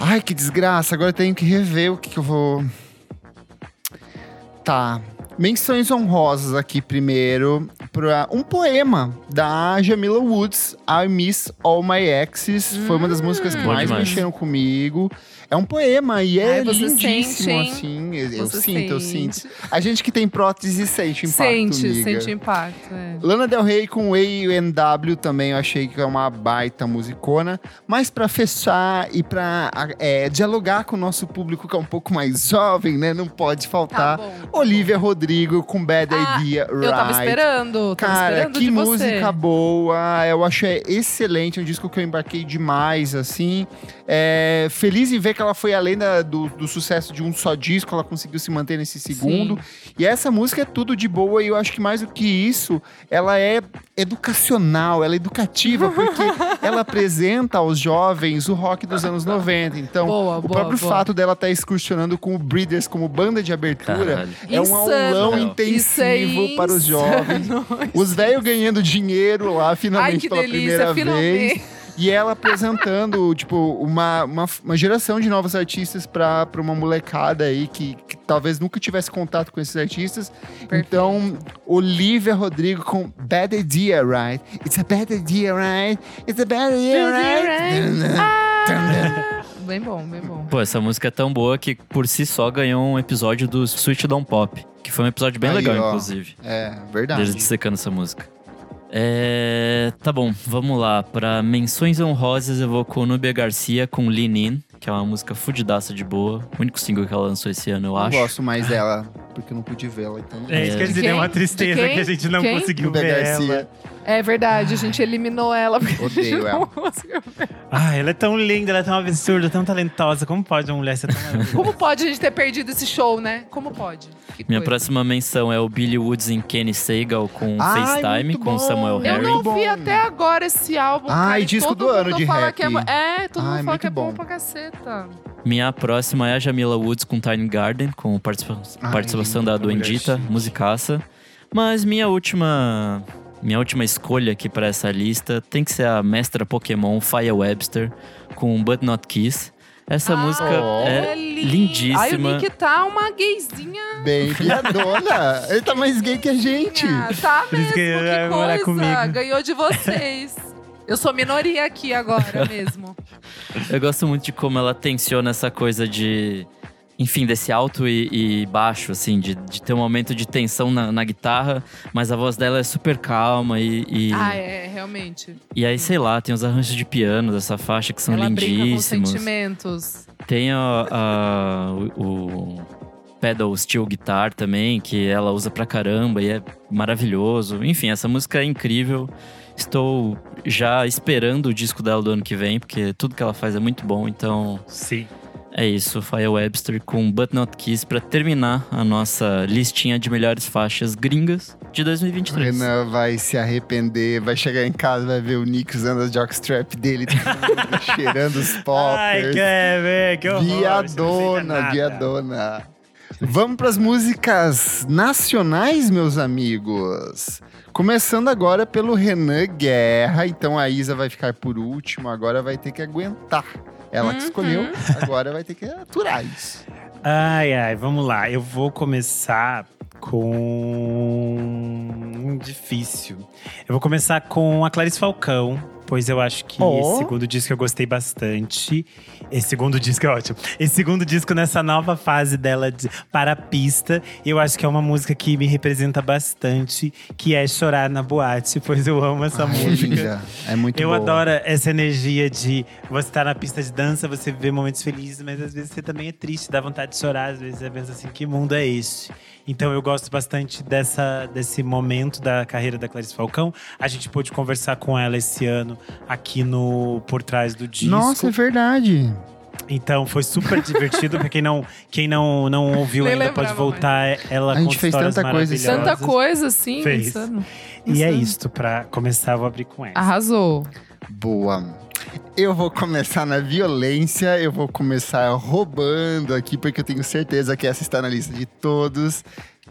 Ai, que desgraça. Agora eu tenho que rever o que, que eu vou. Tá. Menções honrosas aqui primeiro para um poema da Jamila Woods, I Miss All My Exes. Foi uma das músicas que Bom mais demais. mexeram comigo. É um poema e é Ai, você lindíssimo, sente, assim. Eu, eu Você sinto, eu sente. sinto. A gente que tem prótese sente impacto, Sente, amiga. sente impacto. é. Lana Del Rey com A&W também eu achei que é uma baita musicona. Mas pra fechar e pra é, dialogar com o nosso público que é um pouco mais jovem, né? Não pode Tá faltar. bom. Olivia Rodrigo com Bad Ah, Idea Right. Eu tava esperando. Tava Cara, esperando que de música você. boa. Eu achei excelente. É um disco que eu embarquei demais, assim. É, feliz em ver que ela foi além da- do, do sucesso de um só disco, ela conseguiu se manter nesse segundo. E essa música é tudo de boa. E eu acho que mais do que isso, ela é educacional, ela é educativa, (laughs) porque ela apresenta aos jovens o rock dos anos 90. Então, Boa, o boa, próprio boa. fato dela estar excursionando com o Breeders como banda de abertura Caralho. é um Insano. Aulão Isso é intensivo para os jovens. (laughs) Os velhos ganhando dinheiro lá, finalmente, Ai, que pela delícia, primeira finalmente. vez. E ela apresentando, (laughs) tipo, uma, uma, uma geração de novos artistas pra, pra uma molecada aí que, que talvez nunca tivesse contato com esses artistas. Então, Olivia Rodrigo com Bad Idea, right? It's a bad idea, right? It's a bad idea, right? Ah, bem bom, bem bom. Pô, essa música é tão boa que por si só ganhou um episódio do Switch Down Pop. Que foi um episódio bem Aí, legal, ó. inclusive. É, verdade. Deles dissecando essa música. É, tá bom, vamos lá. Pra menções honrosas, eu vou com Nubia Garcia com Lean In, que é uma música fudidaça de boa. O único single que ela lançou esse ano, eu Eu acho. gosto mais dela, porque eu não pude vê-la. Então... É isso que eu ia dizer, deu uma tristeza que a gente não Quem? conseguiu ver Garcia. ela. É verdade, a gente eliminou ela. porque a Odeio gente não ela. conseguiu ver. Ah, ela é tão linda, ela é tão absurda, tão talentosa. Como pode uma mulher ser tão maravilhosa? Como pode a gente ter perdido esse show, né? Como pode? Que Minha coisa. próxima menção é o Billy Woods em Kenny Sagal com Ai, FaceTime, com bom. Samuel Eu Harry. não vi até agora esse álbum. Ai, cara, e disco todo do ano de fala rap. Que é, é, todo Ai, mundo fala muito que é bom bom. pra caceta. Minha próxima é a Jamila Woods com Tiny Garden, com participa- Ai, participação da mulher Duendita, musicaça. Mas minha última. Minha última escolha aqui pra essa lista tem que ser a mestra Pokémon Fire Webster com But Not Kiss. Essa Ah, música Oh. é lindíssima. Aí o Nick tá uma gayzinha. Bem piadona. Ele tá mais gay que a gente. Ah, tá mesmo, que que, coisa. comigo. Ganhou de vocês. Eu sou minoria aqui agora (laughs) mesmo. Eu gosto muito de como ela tensiona essa coisa de. Enfim, desse alto e, e baixo, assim, de, de ter um momento de tensão na, na guitarra, mas a voz dela é super calma e. e, Ah, é, realmente. e aí, sei lá, tem os arranjos de piano dessa faixa que são Ela brinca com lindíssimos. sentimentos. Tem a, a- o, o pedal steel guitar também, que ela usa pra caramba e é maravilhoso. Enfim, essa música é incrível. Estou já esperando o disco dela do ano que vem, porque tudo que ela faz é muito bom. Então, Sim. é isso. Fire Webster com But Not Kiss pra terminar a nossa listinha de melhores faixas gringas de O 2023. Renan vai se arrepender, vai chegar em casa, vai ver o Nick usando as jockstrap dele, (laughs) cheirando os poppers. Ai, quer ver? Que horror. Viadona, nada. viadona. Vamos para as músicas nacionais, meus amigos. Começando agora pelo Renan Guerra. Então a Isa vai ficar por último, agora vai ter que aguentar. Ela que Uhum. escolheu, agora vai ter que aturar isso. Ai, ai, vamos lá. Eu vou começar com. Difícil. Eu vou começar com a Clarice Falcão, pois eu acho que Oh. esse segundo disco eu gostei bastante. Esse segundo disco é ótimo. Esse segundo disco nessa nova fase dela de, para a pista, eu acho que é uma música que me representa bastante, que é Chorar na Boate, pois eu amo essa Ai, música. linda. É muito Eu boa. adoro essa energia de você estar na pista de dança, você vê momentos felizes, mas às vezes você também é triste, dá vontade de chorar, às vezes você pensa assim, que mundo é esse? Então eu gosto bastante dessa, desse momento da carreira da Clarice Falcão. A gente pôde conversar com ela esse ano aqui no Por Trás do Disco. Nossa, é verdade. Então foi super divertido. pra quem não, quem não, não ouviu Nem ainda, pode lembrava voltar. Ela A gente fez tanta coisa. Tanta coisa, assim. Fez. insano. E é isto, pra começar, eu vou abrir com essa. Arrasou. Boa. Eu vou começar na violência, eu vou começar roubando aqui, porque eu tenho certeza que essa está na lista de todos.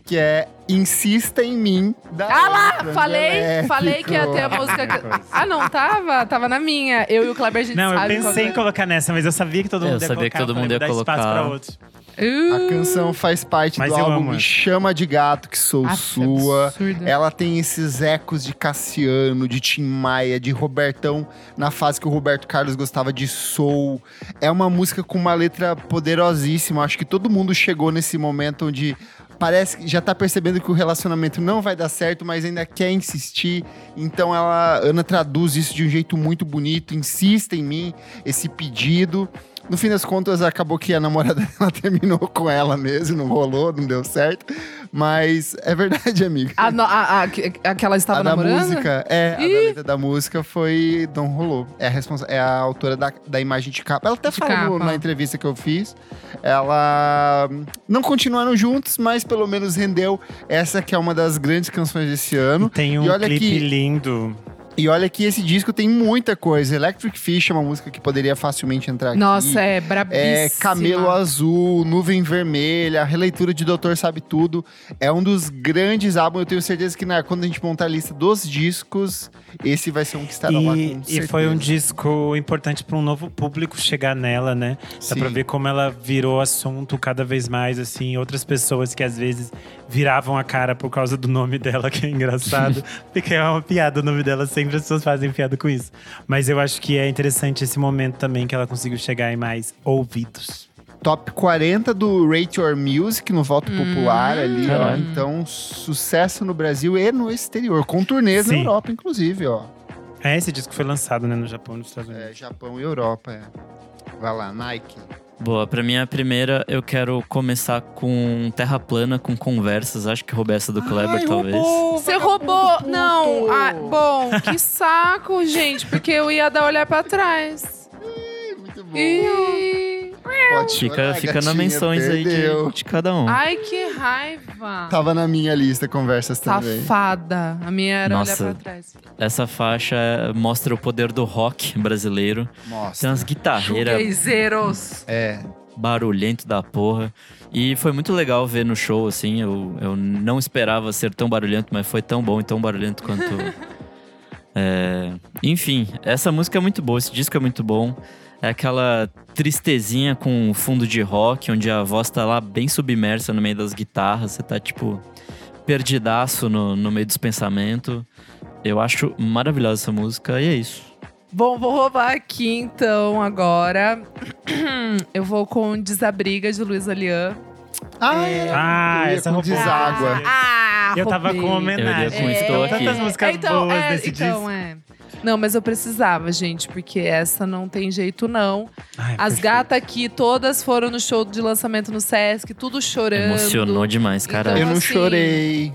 Que é Insista em Mim, da Ah lá! Falei, falei que ia ter a música. que- Ah, não, tava? Tava na minha. Eu e o Kleber, a gente Não, eu sabe pensei em qual colocar nessa, mas eu sabia que todo É, mundo eu ia sabia colocar. que todo mundo ia dar espaço colocar. pra outro. é. A canção faz parte Mas do álbum amo Me. Chama de Gato, que sou Aff, sua. absurdo. Ela tem esses ecos de Cassiano, de Tim Maia, de Robertão, na fase que o Roberto Carlos gostava de soul. É uma música com uma letra poderosíssima. Acho que todo mundo chegou nesse momento onde parece que já tá percebendo que o relacionamento não vai dar certo, mas ainda quer insistir. Então ela, Ana traduz isso de um jeito muito bonito, insista em mim, esse pedido. No fim das contas, acabou que a namorada (laughs) dela terminou com ela mesmo, não rolou, não deu certo. Mas é verdade, (laughs) amiga. A, no- a, a, que- a que ela estava a da namorando? música, é, a da letra da música foi. Não rolou. É a, responsa é a autora da, da imagem de capa. Ela até De falou capa. na entrevista que eu fiz. Ela. Não continuaram juntos, mas pelo menos rendeu essa que é uma das grandes canções desse ano. Tem um E olha clipe que- lindo. E olha que esse disco tem muita coisa. Electric Fish é uma música que poderia facilmente entrar aqui. Nossa, é brabíssima. É Camelo Azul, Nuvem Vermelha, a releitura de Doutor Sabe Tudo. É um dos grandes álbuns. Eu tenho certeza que né, quando a gente montar a lista dos discos, esse vai ser um que estará lá com E, certeza. e foi um disco importante para um novo público chegar nela, né? Dá pra ver como ela virou assunto cada vez mais, assim. Outras pessoas que às vezes viravam a cara por causa do nome dela, (laughs) que é engraçado. (laughs) porque é uma piada o nome dela, sempre as pessoas fazem piada com isso. Mas eu acho que é interessante esse momento também que ela conseguiu chegar em mais ouvidos. top 40 do Rate Your Music no voto Hum. popular ali, ó. Então, sucesso no Brasil e no exterior, com turnês na Sim. Europa, inclusive, ó. É, esse disco foi lançado né, no Japão e nos Estados Unidos. É, Japão e Europa, é. Vai lá, Nike. Boa, pra minha primeira, eu quero começar com Terra Plana, com conversas. Acho que roubei essa do Kleber, talvez. Você roubou. Não. Ah, bom, que (laughs) saco, gente. Porque eu ia dar olhar pra trás. Muito bom. Ih. Pode Fica, chorar, fica gatinha, nas menções aí perdeu. de, de cada um. Ai, que raiva. Tava na minha lista conversas também. Safada. A minha era Nossa. olhar pra trás. Essa faixa mostra o poder do rock brasileiro. Tem Mostra. umas guitarreiras. É. barulhento da porra. E foi muito legal ver no show, assim. Eu, eu não esperava ser tão barulhento, mas foi tão bom e tão barulhento quanto. (laughs) É, Enfim, essa música é muito boa, esse disco é muito bom. É aquela tristezinha com fundo de rock, onde a voz tá lá bem submersa no meio das guitarras. Você tá, tipo, perdidaço no, no meio dos pensamentos. Eu acho maravilhosa essa música e é isso. Bom, vou roubar aqui então agora. (clears throat) Eu vou com Desabriga de Luiz Alian. Ah, É. Ah, essa com roubou. deságua. Ah, Eu tava roubei. com homenagem. Eu iria com É, Estou Aqui. tantas músicas então, boas é, desse então, disco. Não, mas eu precisava, gente, porque essa não tem jeito, não. Ai, As gatas aqui, todas foram no show de lançamento no Sesc, tudo chorando. Emocionou demais, Então, caralho. Eu não assim, chorei.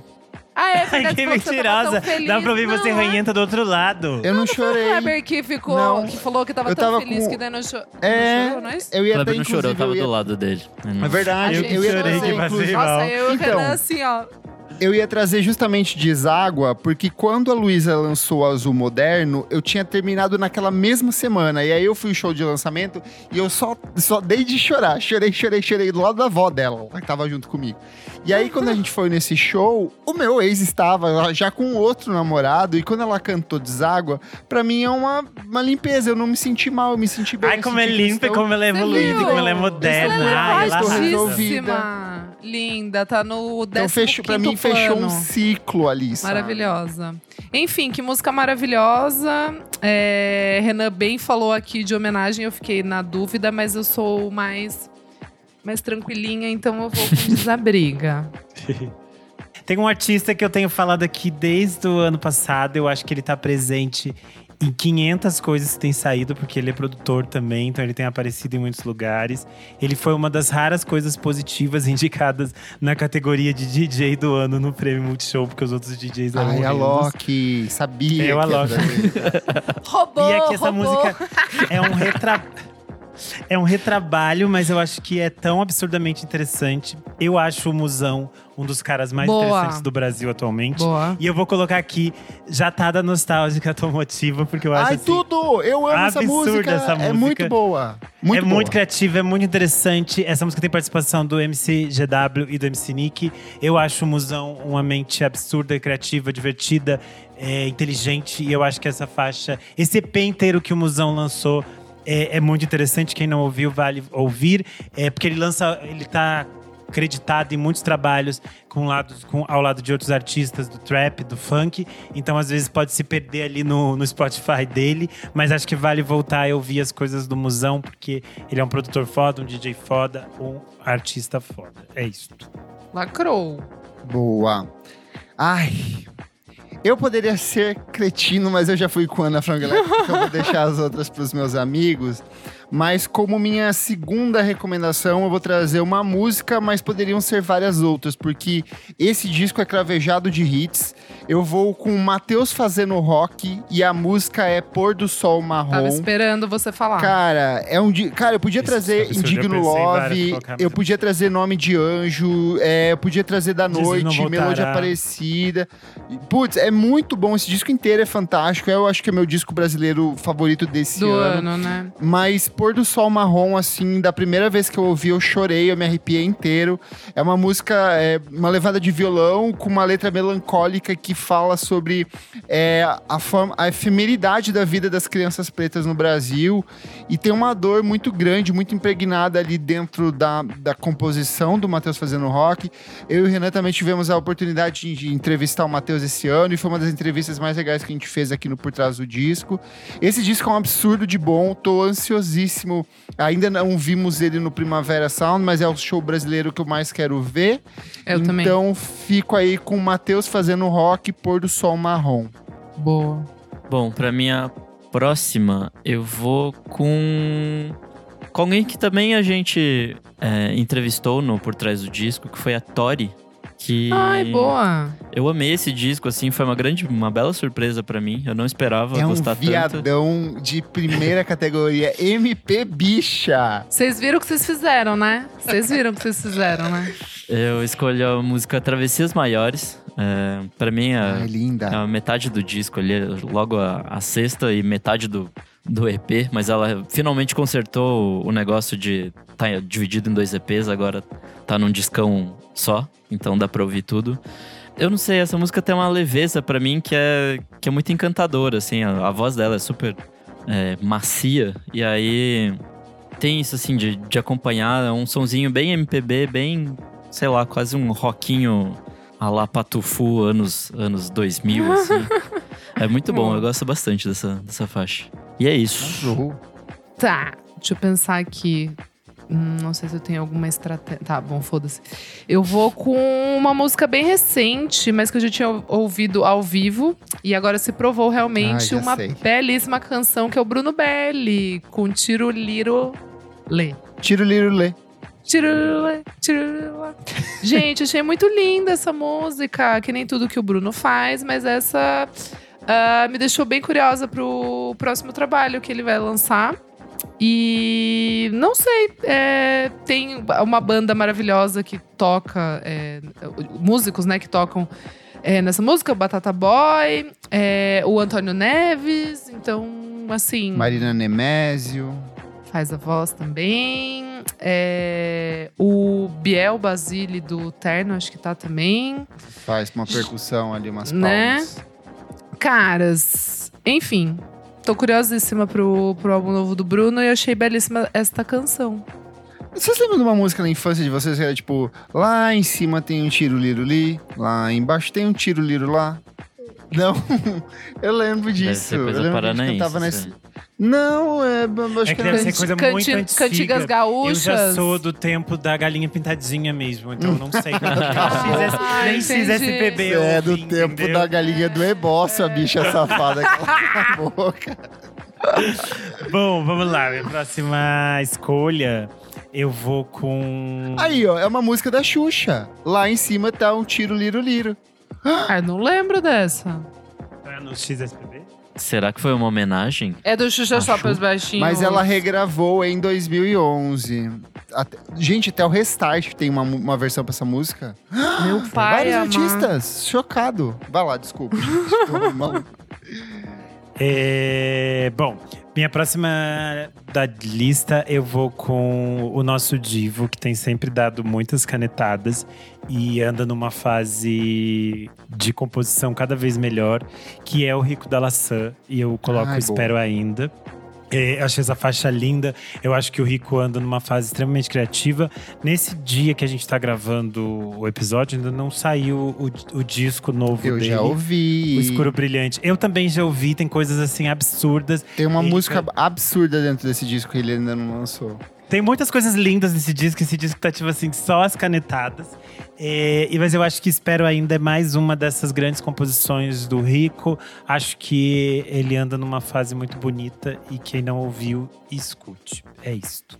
Ah, é Ai, que mentirosa. tão. Dá pra ouvir você Não, é. ranhenta do outro lado. Eu não O chorei. Kleber que ficou, Não. que falou que tava Eu tão tava feliz com- que daí não, cho É, não chorou, não é isso? Eu ia O até, Kleber não chorou, eu tava eu ia... do lado dele. É verdade. Eu, ia chorou. trazer, que passei mal. Nossa, eu e o Então. Renan assim, ó. Eu ia trazer justamente Deságua, porque quando a Luísa lançou o Azul Moderno, eu tinha terminado naquela mesma semana. E aí eu fui ao show de lançamento e eu só, só dei de chorar. Chorei, chorei, chorei do lado da avó dela, que tava junto comigo. E aí, quando a gente foi nesse show, o meu ex estava já com outro namorado. E quando ela cantou Deságua, pra mim é uma, uma limpeza. Eu não me senti mal, eu me senti bem. Ai, como é limpa, como ela é evoluída, como ela é Ela moderna. é Ai, ela arrasa. resolvida. Linda, tá no Então, 15 fechou, pra mim, fechou um plano. ciclo ali. sabe? Maravilhosa. Enfim, que música maravilhosa. É, Renan bem falou aqui de homenagem, eu fiquei na dúvida, mas eu sou mais, mais tranquilinha, então eu vou com (laughs) desabriga. Tem um artista que eu tenho falado aqui desde o ano passado. Eu acho que ele tá presente em 500 coisas que tem saído, porque ele é produtor também, então ele tem aparecido em muitos lugares. Ele foi uma das raras coisas positivas (laughs) indicadas na categoria de DJ do ano no Prêmio Multishow, porque os outros DJs eram Ai, a. Loki, sabia. Eu, a que Loki. Roubou, E aqui essa roubou. música é um retra... (laughs) É um retrabalho, mas eu acho que é tão absurdamente interessante. Eu acho o Musão um dos caras mais Boa. interessantes do Brasil atualmente. Boa. E eu vou colocar aqui Jatada Nostálgica Automotiva, porque eu acho Ai, assim, tudo! Eu amo essa absurda música. essa É música. muito boa. Muito é boa. muito criativa, é muito interessante. Essa música tem participação do MC GW e do MC Nick. Eu acho o Musão uma mente absurda, criativa, divertida, é, inteligente. E eu acho que essa faixa, esse EP inteiro que o Musão lançou é, é muito interessante. Quem não ouviu, vale ouvir. É porque ele lança, ele tá acreditado em muitos trabalhos com lados, com, ao lado de outros artistas do trap, do funk. Então, às vezes, pode se perder ali no, no Spotify dele. Mas acho que vale voltar e ouvir as coisas do Musão, porque ele é um produtor foda, um DJ foda, um artista foda. É isso. Lacrou. Boa. Ai. Eu poderia ser cretino, mas eu já fui com Ana Frango então vou deixar as outras para os meus amigos. Mas como minha segunda recomendação, eu vou trazer uma música, mas poderiam ser várias outras, porque esse disco é cravejado de hits. Eu vou com o Matheus fazendo rock e a música é Pôr do Sol Marrom. Tava esperando você falar. Cara, é um di... Cara, eu podia Isso, trazer eu Indigno Love, eu é- podia trazer Nome de Anjo, é, eu podia trazer Da Noite. Melodia Aparecida. Putz, é muito bom, esse disco inteiro é fantástico. Eu acho que é meu disco brasileiro favorito desse Do ano. ano, né? Mas Pôr do Sol Marrom, assim, da primeira vez que eu ouvi, eu chorei, eu me arrepiei inteiro. É uma música, é, uma levada de violão com uma letra melancólica que fala sobre é, a, a efemeridade da vida das crianças pretas no Brasil. E tem uma dor muito grande, muito impregnada ali dentro da, da composição do Matheus fazendo rock. Eu e o Renan também tivemos a oportunidade de, entrevistar o Matheus esse ano e foi uma das entrevistas mais legais que a gente fez aqui no Por Trás do Disco. Esse disco é um absurdo de bom, tô Ainda não vimos ele no Primavera Sound, mas é o show brasileiro que eu mais quero ver. Eu então também. fico aí com o Matheus fazendo rock pôr do sol marrom. Boa. Bom, pra minha próxima, eu vou com. Com alguém que também a gente é, entrevistou no Por Trás do Disco, que foi a Tori. Que Ai, boa. eu amei esse disco, assim, foi uma grande, uma bela surpresa pra mim. Eu não esperava é um gostar tanto. viadão de primeira categoria, (laughs) MP Bicha. Vocês viram o que vocês fizeram, né? Vocês viram o que vocês fizeram, né? Eu escolhi a música Travessias Maiores. É, para mim, Ai, é, linda. é a metade do disco ali, logo a, a sexta e metade do, do EP, mas ela finalmente consertou o, negócio de tá dividido em dois EPs, agora tá num discão só, então dá pra ouvir tudo. Eu não sei, essa música tem uma leveza pra mim que é, que é muito encantadora, assim, a, a voz dela é super é, macia, e aí tem isso, assim, de, de acompanhar, é um sonzinho bem MPB, bem, sei lá, quase um rockinho a la Patufu, anos, anos 2000, assim. (laughs) É muito bom, eu gosto bastante dessa, dessa faixa. E é isso. Tá, deixa eu pensar aqui. Hum, Não sei se eu tenho alguma estratégia. Tá, bom, foda-se. Eu vou com uma música bem recente, mas que eu já tinha ou- ouvido ao vivo. E agora se provou Ah, realmente já uma sei. belíssima canção, que é o Bruno Belli, com Tiro Liro Lê. Tiro liro lê. Tirulé, tirulé. Gente, achei muito linda essa música. Que nem tudo que o Bruno faz, mas essa ah, me deixou bem curiosa pro próximo trabalho que ele vai lançar. E não sei, é, tem uma banda maravilhosa que toca, é, músicos, né, que tocam é, nessa música, o Batata Boy, é, o Antônio Neves, então, assim Marina Nemésio. faz a voz também. É, o Biel Basile do Terno, acho que tá também. Faz uma percussão ali, umas Né? Caras, enfim. Tô curiosíssima pro, pro álbum novo do Bruno e achei belíssima esta canção. Vocês lembram de uma música na infância de vocês que era tipo, lá em cima tem um tiro liro li, lá embaixo tem um tiro liro lá? Não, (laughs) eu lembro Deve disso. ser eu coisa lembro que a gente paranaense. cantava isso nesse... Não, é, acho É que deve ser coisa muito Canti- antiga. Cantigas Eu gaúchas. já sou do tempo da galinha pintadinha mesmo, então eu não sei. (laughs) Ah, nem fiz. SPB. Você é do tempo entendeu? da galinha do ebócio, (laughs) a bicha safada que ela na boca. Bom, vamos lá. Minha próxima escolha, eu vou com. Aí, ó, é uma música da Xuxa. Lá em cima tá um tiro liro liro. Ah, eu não lembro dessa. É no XSPB? Será que foi uma homenagem? É do Xuxa só Acho- pros baixinhos. Mas ela regravou em 2011. Até- gente, até o Restart tem uma, uma versão pra essa música. Meu pai Vários amar. artistas. Chocado. Vai lá, desculpa. gente. Tô maluco. É, bom, minha próxima da lista eu vou com o nosso Divo, que tem sempre dado muitas canetadas e anda numa fase de composição cada vez melhor, que é o Rico da Laçã. E eu coloco Ai, Espero Ainda. É, eu achei essa faixa linda. Eu acho que o Rico anda numa fase extremamente criativa. Nesse dia que a gente tá gravando o episódio, ainda não saiu o, o disco novo Eu dele. já ouvi. O Escuro Brilhante. Eu também já ouvi, tem coisas assim absurdas. Tem uma música can- absurda dentro desse disco que ele ainda não lançou. Tem muitas coisas lindas nesse disco. Esse disco tá, tipo assim, só as canetadas. É, e, mas eu acho que Espero Ainda mais uma dessas grandes composições do Rico. Acho que ele anda numa fase muito bonita e quem não ouviu, escute. É isto.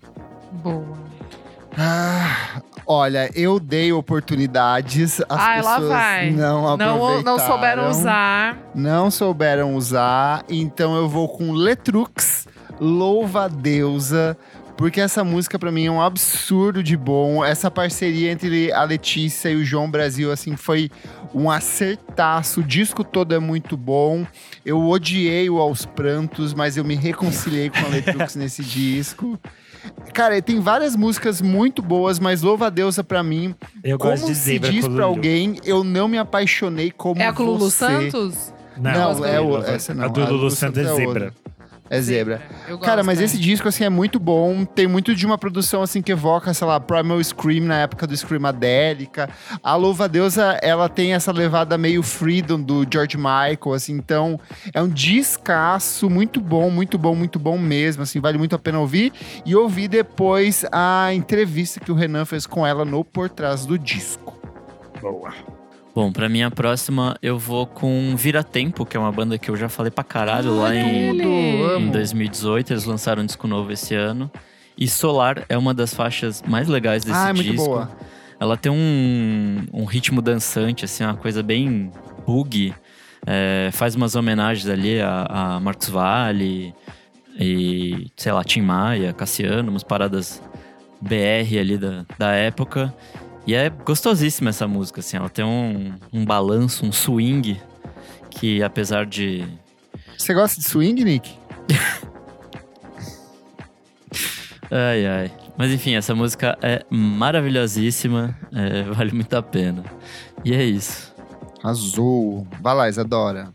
Boa. Ah, olha, eu dei oportunidades. As Ai, lá pessoas vai. não Não, aproveitaram. não souberam usar. Não souberam usar. Então eu vou com Letrux, Louva a Deusa. Porque essa música pra mim é um absurdo de bom. Essa parceria entre a Letícia e o João Brasil, assim, foi um acertaço. O disco todo é muito bom. Eu odiei o Aos Prantos, mas eu me reconciliei com a Letrux (laughs) nesse disco. Cara, tem várias músicas muito boas, mas louva a deusa pra mim. Eu como gosto de se Zebra diz pra alguém, eu não me apaixonei como É a com Lulu você. Santos? Não, Gosto é o, Lulu- essa não. A do Lulu Santos é outra. Zebra. É zebra. Eu gosto, Cara, mas é. esse disco, assim, é muito bom. Tem muito de uma produção, assim, que evoca, sei lá, Primal Scream na época do Screamadélica. A Louva Deusa, ela tem essa levada meio Freedom do George Michael, assim. Então, é um descasso muito bom, muito bom, muito bom mesmo, assim. Vale muito a pena ouvir. E ouvir depois a entrevista que o Renan fez com ela no Por Trás do Disco. Boa. Bom, pra minha próxima eu vou com Vira Tempo, que é uma banda que eu já falei pra caralho lá em, em amo. 2018. Eles lançaram um disco novo esse ano. E Solar é uma das faixas mais legais desse ah, é muito disco. boa. Ela tem um, um ritmo dançante, assim, uma coisa bem boogie. É, faz umas homenagens ali a, a Marcos Valle e, sei lá, Tim Maia, Cassiano, umas paradas BR ali da, da época. E é gostosíssima essa música, assim. Ela tem um, um balanço, um swing que, apesar de Você gosta de swing, Nick? (laughs) Ai, ai. Mas enfim, essa música é maravilhosíssima, é, (laughs) vale muito a pena. E é isso. Azul. Vai lá, Isadora.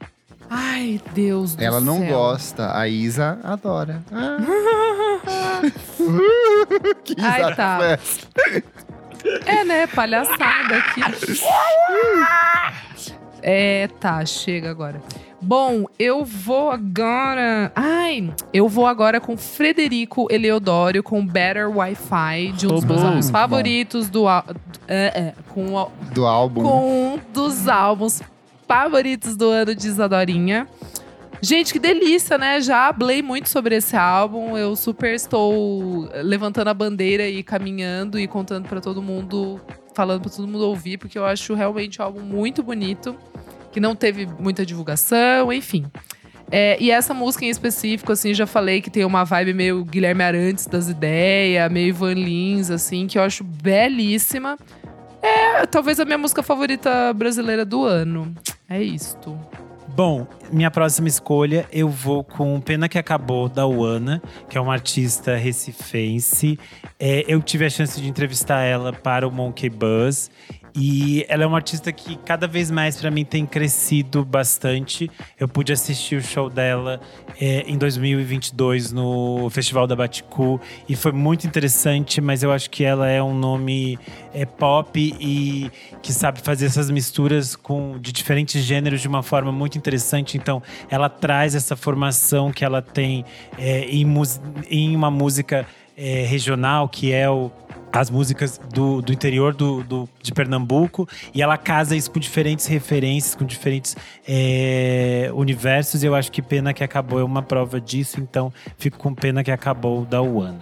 Ai, Deus do Ela não céu. gosta, a Isa adora. Ah. (laughs) que Ai, risada tá. É, né? Palhaçada aqui. (laughs) É, tá, chega agora. Bom, eu vou agora. Ai, eu vou agora com Frederico Eleodoro com Better Wi-Fi, de um dos meus álbuns favoritos do. al- É, é, com, o- Do álbum. com um dos álbuns favoritos do ano de Isadorinha. Gente, que delícia, né? Já falei muito sobre esse álbum. Eu super estou levantando a bandeira e caminhando e contando pra todo mundo, falando pra todo mundo ouvir, porque eu acho realmente um álbum muito bonito, que não teve muita divulgação, enfim. É, e essa música em específico, assim, já falei que tem uma vibe meio Guilherme Arantes das ideias, meio Van Lins, assim, que eu acho belíssima. É talvez a minha música favorita brasileira do ano. É isto. Bom, minha próxima escolha eu vou com Pena que Acabou, da Uana, que é uma artista recifense. É, eu tive a chance de entrevistar ela para o Monkey Buzz. E ela é uma artista que cada vez mais para mim tem crescido bastante. Eu pude assistir o show dela é, em 2022 no Festival da Baticu e foi muito interessante, mas eu acho que ela é um nome é, pop e que sabe fazer essas misturas com de diferentes gêneros de uma forma muito interessante. Então, ela traz essa formação que ela tem é, em, em uma música é, regional, que é o as músicas do, do interior do, do- de Pernambuco e ela casa isso com diferentes referências, com diferentes é, universos. E eu acho que Pena que Acabou é uma prova disso, então fico com Pena que Acabou da Uana.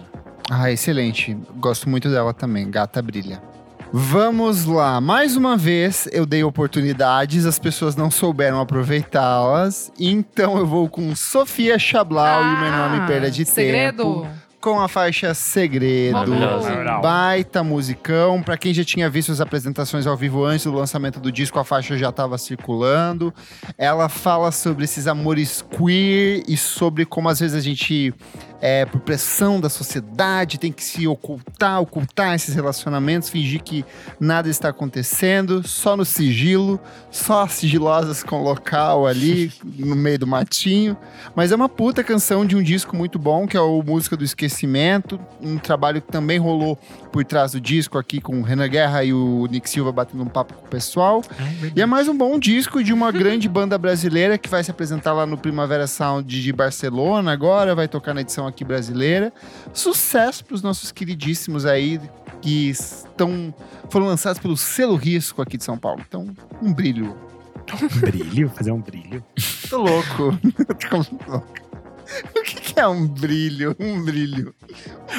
Ah, excelente. Gosto muito dela também. Gata brilha. Vamos lá. Mais uma vez eu dei oportunidades, as pessoas não souberam aproveitá-las. Então eu vou com Sofia Chablau e o meu nome Perda de Ah, Segredo. Tempo. Com a faixa Segredo. Maravilhosa. Baita musicão. Pra quem já tinha visto as apresentações ao vivo antes do lançamento do disco, a faixa já estava circulando. Ela fala sobre esses amores queer e sobre como às vezes a gente, é, por pressão da sociedade, tem que se ocultar, ocultar esses relacionamentos, fingir que nada está acontecendo, só no sigilo, só sigilosas com o local ali, (laughs) no meio do matinho. Mas é uma puta canção de um disco muito bom, que é o Música do Esquecimento, um trabalho que também rolou por trás do disco aqui com o Renan Guerra e o Nick Silva batendo um papo com o pessoal. E é mais um bom disco de uma grande banda brasileira que vai se apresentar lá no Primavera Sound de Barcelona agora, vai tocar na edição aqui brasileira. Sucesso para os nossos queridíssimos aí que estão foram lançados pelo selo Risco aqui de São Paulo. Então, um brilho. Um brilho, fazer um brilho. (laughs) Tô louco. (laughs) Tô louco. O que, que é um brilho? Um brilho.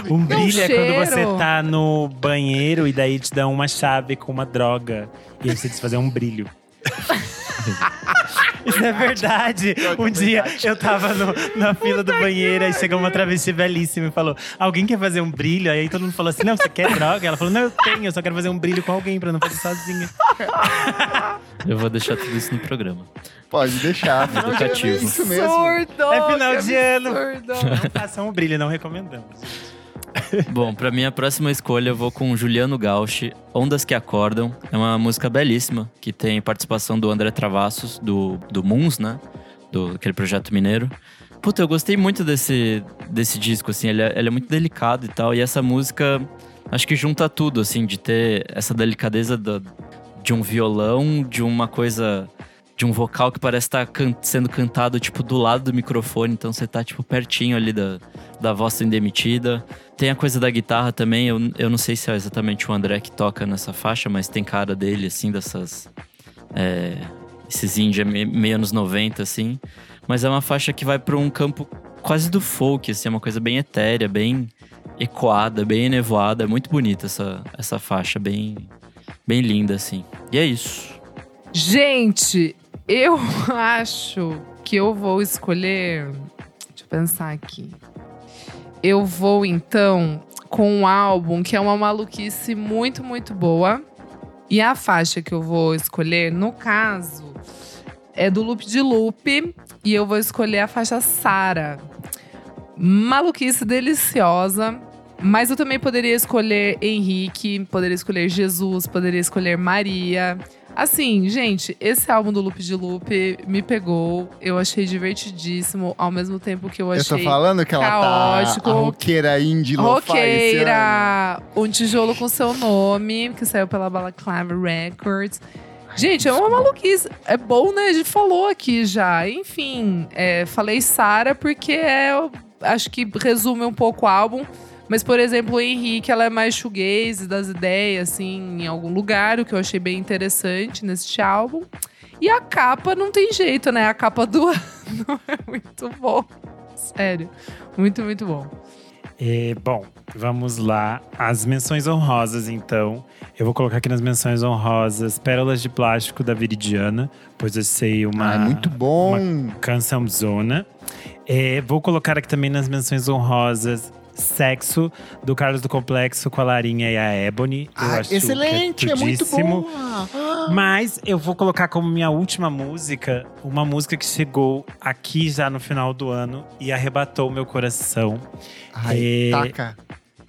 Um brilho é quando você tá no banheiro e daí te dão uma chave com uma droga. E aí você diz fazer um brilho. (laughs) Isso é verdade. Um dia eu tava no- na (laughs) fila do banheiro e chegou uma travesti belíssima e falou: Alguém quer fazer um brilho? Aí todo mundo falou assim: Não, você quer droga? Ela falou: Não, eu tenho, eu só quero fazer um brilho com alguém pra não fazer sozinha. Eu vou deixar tudo isso no programa. Pode deixar. Ano é Educativo. isso mesmo. Surdo! É final de ano. absurdo. Não façam um brilho, não recomendamos. (laughs) Bom, pra minha próxima escolha eu vou com Juliano Gauchi, Ondas que Acordam. É uma música belíssima, que tem participação do André Travassos, do, do Moons, né? Do, aquele projeto mineiro. Puta, eu gostei muito desse, desse disco, assim. Ele é, ele é muito delicado e tal. E essa música, acho que junta tudo, assim, de ter essa delicadeza do, de um violão, de uma coisa. De um vocal que parece estar can sendo cantado, tipo, do lado do microfone. Então você tá, tipo, pertinho ali da, da voz indemitida. Tem a coisa da guitarra também. Eu, eu não sei se é exatamente o André que toca nessa faixa, mas tem cara dele, assim, dessas. É, esses indie meio anos 90, assim. Mas é uma faixa que vai para um campo quase do folk, assim, é uma coisa bem etérea, bem ecoada, bem enevoada. É muito bonita essa, essa faixa, bem, bem linda, assim. E é isso. Gente, eu (laughs) acho que eu vou escolher. Deixa eu pensar aqui. Eu vou então com um álbum que é uma maluquice muito, muito boa. E a faixa que eu vou escolher, no caso, é do Loop de Loop. E eu vou escolher a faixa Sara. Maluquice deliciosa. Mas eu também poderia escolher Henrique, poderia escolher Jesus, poderia escolher Maria. Assim, gente, esse álbum do Loop de Loop me pegou. Eu achei divertidíssimo, ao mesmo tempo que eu achei. Eu tô falando que ela caótico. tá a roqueira indie. Roqueira, Um Tijolo com Seu Nome, que saiu pela Balaclava Records. Gente, é uma maluquice. É bom, né? A gente falou aqui já. Enfim, é, falei Sara porque é, acho que resume um pouco o álbum. Mas, por exemplo, o Henrique, ela é mais shoegaze das ideias, assim, em algum lugar, o que eu achei bem interessante neste álbum. E a capa não tem jeito, né? A capa do (laughs) ano é muito bom. Sério. Muito, muito bom. É, bom, vamos lá. As menções honrosas, então. Eu vou colocar aqui nas menções honrosas Pérolas de Plástico da Viridiana, pois eu sei uma, Ah, muito bom. uma canção zona. É, vou colocar aqui também nas menções honrosas Sexo, do Carlos do Complexo com a Larinha e a Ebony. Eu Ah, acho excelente, que é muito boa. Mas eu vou colocar como minha última música uma música que chegou aqui já no final do ano e arrebatou meu coração. Ai, É, taca.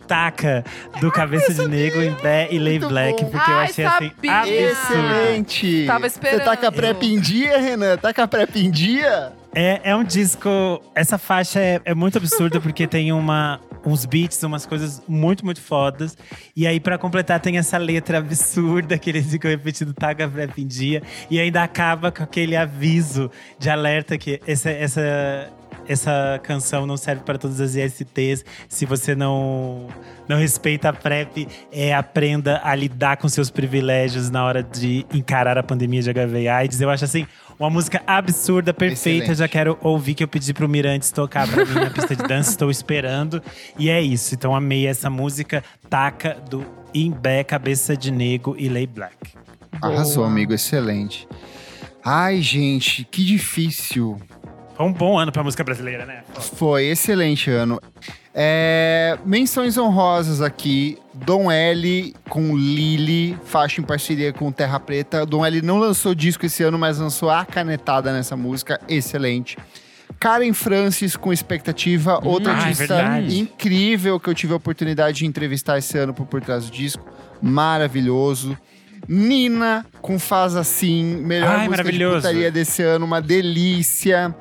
Taca, do Cabeça de Negro em Bé e Lay Black, bom. porque eu Ai, achei assim sabia. absurdo. Excelente. Tava Você tá com a esperando. prep em dia, Renan? Tá com a prep em dia? É, é um disco. Essa faixa é, é muito absurda porque tem uma, uns beats, umas coisas muito, muito fodas. E aí, pra completar, tem essa letra absurda que eles ficam repetindo Taga Prep em dia. E ainda acaba com aquele aviso de alerta que essa, essa, essa canção não serve para todas as ISTs. Se você não, não respeita a PrEP, é, aprenda a lidar com seus privilégios na hora de encarar a pandemia de HIV e AIDS. Eu acho assim. Uma música absurda, perfeita. Excelente. Já quero ouvir que eu pedi pro Mirantes tocar pra mim na pista de dança. Estou esperando. E é isso. Então amei essa música. Taca do Imbé, Cabeça de Nego e Lay Black. Arrasou, Boa. amigo. Excelente. Ai, gente, que difícil. Foi um bom ano pra música brasileira, né? Foi excelente ano. É, menções honrosas aqui. Dom L com Lili, faixa em parceria com Terra Preta. Dom L não lançou disco esse ano, mas lançou a canetada nessa música. Excelente. Karen Francis com expectativa, outra ah, é artista verdade. incrível que eu tive a oportunidade de entrevistar esse ano por, por trás do disco. Maravilhoso. Nina com Faz Assim, melhor Ai, música de putaria desse ano, uma delícia.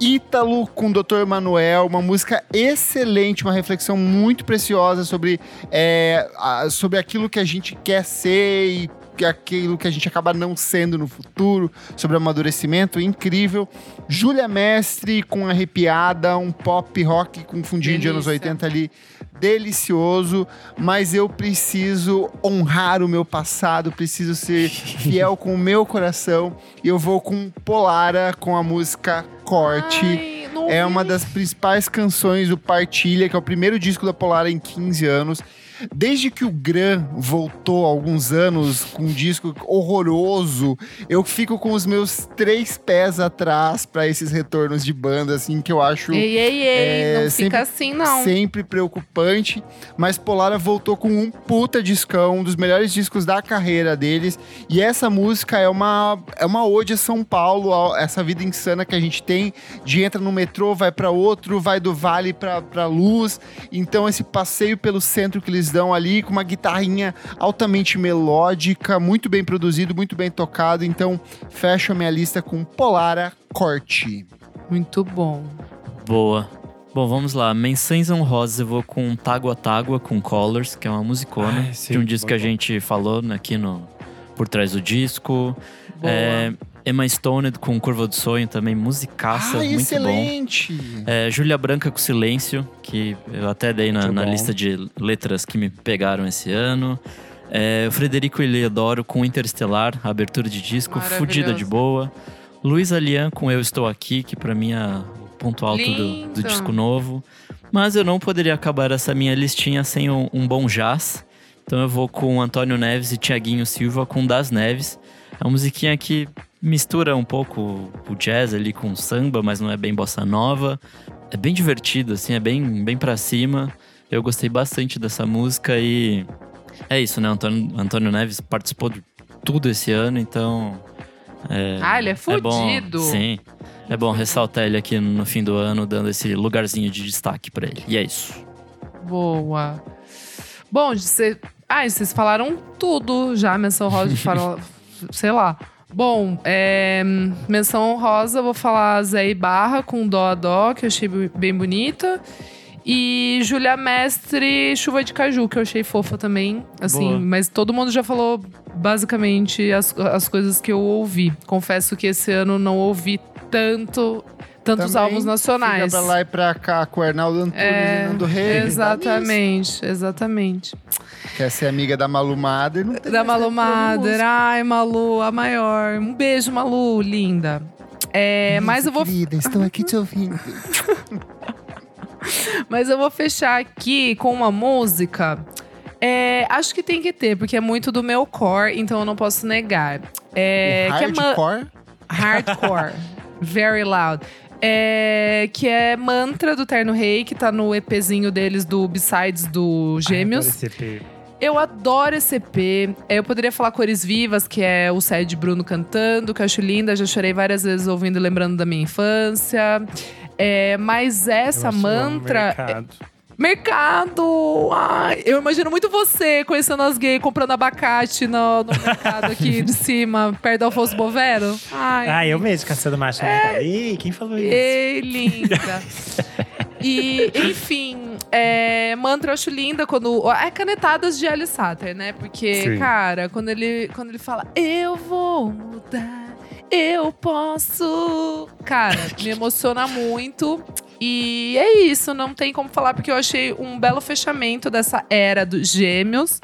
Ítalo com Dr. Manuel, uma música excelente, uma reflexão muito preciosa sobre, é, sobre aquilo que a gente quer ser e aquilo que a gente acaba não sendo no futuro, sobre amadurecimento, incrível. Júlia Mestre com Arrepiada, um pop rock com fundinho de anos Delícia. 80 ali, delicioso, mas eu preciso honrar o meu passado, preciso ser (laughs) fiel com o meu coração, e eu vou com Polara com a música Corte. Ai, É uma das principais canções do Partilha, que é o primeiro disco da Polara em 15 anos. Desde que o Gran voltou há alguns anos com um disco horroroso, eu fico com os meus três pés atrás para esses retornos de banda, assim, que eu acho Ei, ei, ei, É, não sempre- fica assim, não. sempre preocupante. Mas Polara voltou com um puta discão, um dos melhores discos da carreira deles. E essa música é uma, é uma ode a São Paulo, a essa vida insana que a gente tem de entra no metrô, vai para outro, vai do vale pra, pra luz. Então esse passeio pelo centro que eles dão ali, com uma guitarrinha altamente melódica, muito bem produzido, muito bem tocado. Então fecho a minha lista com Polara Corte. Muito bom. Boa. Bom, vamos lá. Menções honrosas eu vou com Tágua Tágua, com Colors, que é uma musicona. Ai, sim, de um disco bom, que a bom. gente falou né, aqui no Por Trás do Disco. Boa. É, Emma Stoned com Curva do Sonho, também musicaça, ah, muito bom. excelente! É, Júlia Branca com Silêncio, que eu até dei na, na bom. lista de letras que me pegaram esse ano. É, Frederico Eleodoro com Interestelar, abertura de disco, fudida de boa. Luiz Alian com Eu Estou Aqui, que pra mim é o ponto alto do, do disco novo. Mas eu não poderia acabar essa minha listinha sem um, um bom jazz. Então eu vou com Antônio Neves e Tiaguinho Silva com Das Neves. É uma musiquinha que mistura um pouco o jazz ali com o samba, mas não é bem bossa nova. É bem divertido, assim, é bem, bem pra cima. Eu gostei bastante dessa música e é isso, né? Antônio, Antônio Neves participou de tudo esse ano, então. É, Ah, ele é bom, fudido. sim. É bom ressaltar ele aqui no fim do ano, dando esse lugarzinho de destaque pra ele. E é isso. Boa. Bom, você. Vocês falaram tudo já, menção rosa de fala, (laughs) sei lá. Bom, é, menção rosa, vou falar Zé e Barra com Dó a Dó, que eu achei bem bonita. E Júlia Mestre, Chuva de Caju, que eu achei fofa também. Assim, Boa. mas todo mundo já falou basicamente as, as coisas que eu ouvi. Confesso que esse ano não ouvi tanto, tantos Também álbuns nacionais. Fica pra lá e pra cá com o Arnaldo Antunes É, e Nando Reis. Exatamente, exatamente. Quer ser amiga da Malu Mader. Não tem Da Malu Mader. Ai, Malu, a maior. Um beijo, Malu, linda. É, mas eu vou Querida, estou aqui te ouvindo. (laughs) Mas eu vou fechar aqui com uma música. É, acho que tem que ter, porque é muito do meu core, então eu não posso negar. É, é ma- hardcore. hardcore. (laughs) very loud. É, que é Mantra do Terno Rei, que tá no EPzinho deles do Besides do Gêmeos. Esse EP. Eu adoro esse EP. Eu poderia falar Cores Vivas, que é o Sede Bruno cantando, que eu acho linda. Já chorei várias vezes ouvindo e lembrando da minha infância. É, mas essa mantra. Mercado. Ai, eu imagino muito você conhecendo as gays, comprando abacate no, no mercado aqui (laughs) de cima, perto do Alfonso Bovero. Ai, Ah, eu mesmo caçando macho. É... Ih, quem falou isso? Ei, linda. (laughs) E, enfim, é, mantra eu acho linda quando. É canetadas de Alice Satter, né? Porque, Sim. cara, quando ele, quando ele fala, eu vou mudar, eu posso. Cara, me emociona muito. E é isso, não tem como falar, porque eu achei um belo fechamento dessa era dos gêmeos.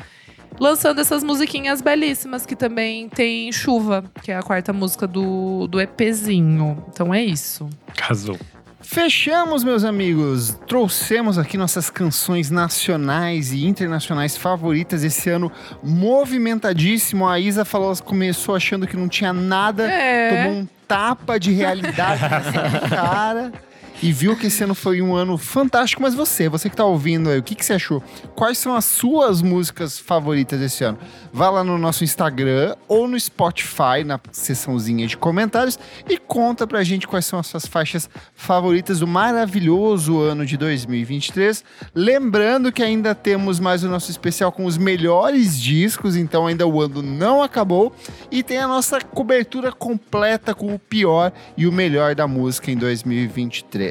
Lançando essas musiquinhas belíssimas, que também tem Chuva, que é a quarta música do, do EPzinho. Então é isso. Casou. Fechamos, meus amigos. Trouxemos aqui nossas canções nacionais e internacionais favoritas esse ano movimentadíssimo. A Isa falou, começou achando que não tinha nada, É. tomou um tapa de realidade nessa cara. (laughs) E viu que esse ano foi um ano fantástico, mas você, você que tá ouvindo aí, o que, que você achou? Quais são as suas músicas favoritas desse ano? Vá lá no nosso Instagram ou no Spotify, na seçãozinha de comentários, e conta pra gente quais são as suas faixas favoritas do maravilhoso ano de 2023. Lembrando que ainda temos mais o nosso especial com os melhores discos, então ainda o ano não acabou. E tem a nossa cobertura completa com o pior e o melhor da música em 2023.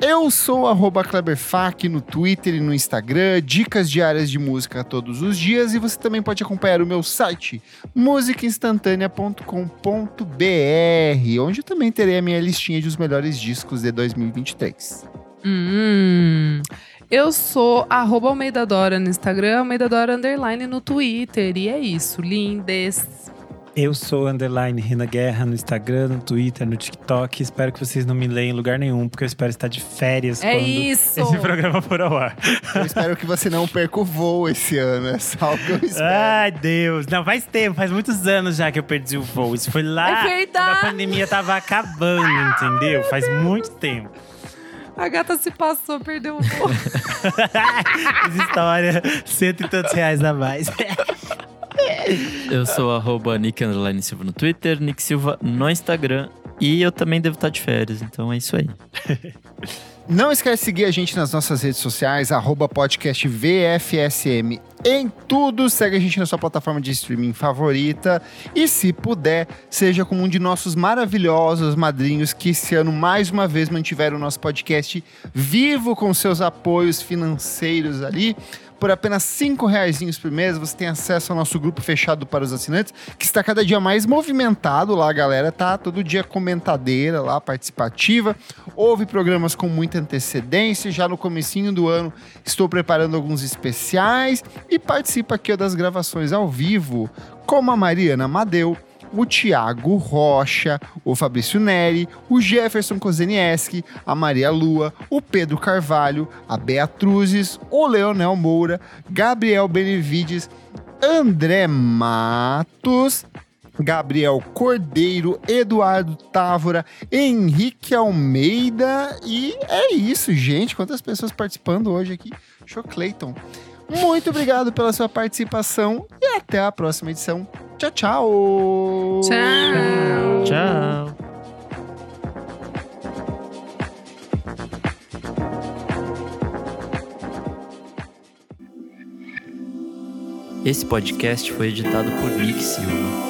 Eu sou arroba Kleberfac no Twitter e no Instagram, dicas diárias de música todos os dias e você também pode acompanhar o meu site musicainstantanea.com.br, onde eu também terei a minha listinha dos melhores discos de 2023. Hum. Eu sou arroba Almeida Dora no Instagram, Almeida Dora Underline no Twitter. E é isso, lindes. Eu sou underline Rina Guerra no Instagram, no Twitter, no TikTok. Espero que vocês não me leem em lugar nenhum, porque eu espero estar de férias É quando isso. esse programa for ao ar. Eu espero que você não perca o voo esse ano, é só o que eu espero. Ai, Deus. Não, faz tempo, faz muitos anos já que eu perdi o voo. Isso foi lá É quando a pandemia tava acabando, entendeu? Faz muito tempo. A gata se passou, perdeu o voo. (laughs) Fiz história, cento e tantos reais a mais. (laughs) Eu sou arroba Nick Silva no Twitter, Nick Silva no Instagram. E eu também devo estar de férias, então é isso aí. (laughs) Não esquece de seguir a gente nas nossas redes sociais, arroba podcast VFSM em tudo. Segue a gente na sua plataforma de streaming favorita. E se puder, seja como um de nossos maravilhosos madrinhos que esse ano mais uma vez mantiveram o nosso podcast vivo com seus apoios financeiros ali. Por apenas cinco reais por mês, você tem acesso ao nosso grupo fechado para os assinantes, que está cada dia mais movimentado lá, a galera tá todo dia comentadeira lá, participativa. Houve programas com muita antecedência, já no comecinho do ano estou preparando alguns especiais e participa aqui das gravações ao vivo, como a Mariana Madeu, o Tiago Rocha, o Fabrício Neri, o Jefferson Kozenieski, a Maria Lua, o Pedro Carvalho, a Beatruzes, o Leonel Moura, Gabriel Benevides, André Matos, Gabriel Cordeiro, Eduardo Távora, Henrique Almeida e é isso, gente. Quantas pessoas participando hoje aqui? Show Clayton. Muito obrigado pela sua participação e até a próxima edição. Tchau, tchau. Tchau. Tchau. Esse podcast foi editado por Nick Silva.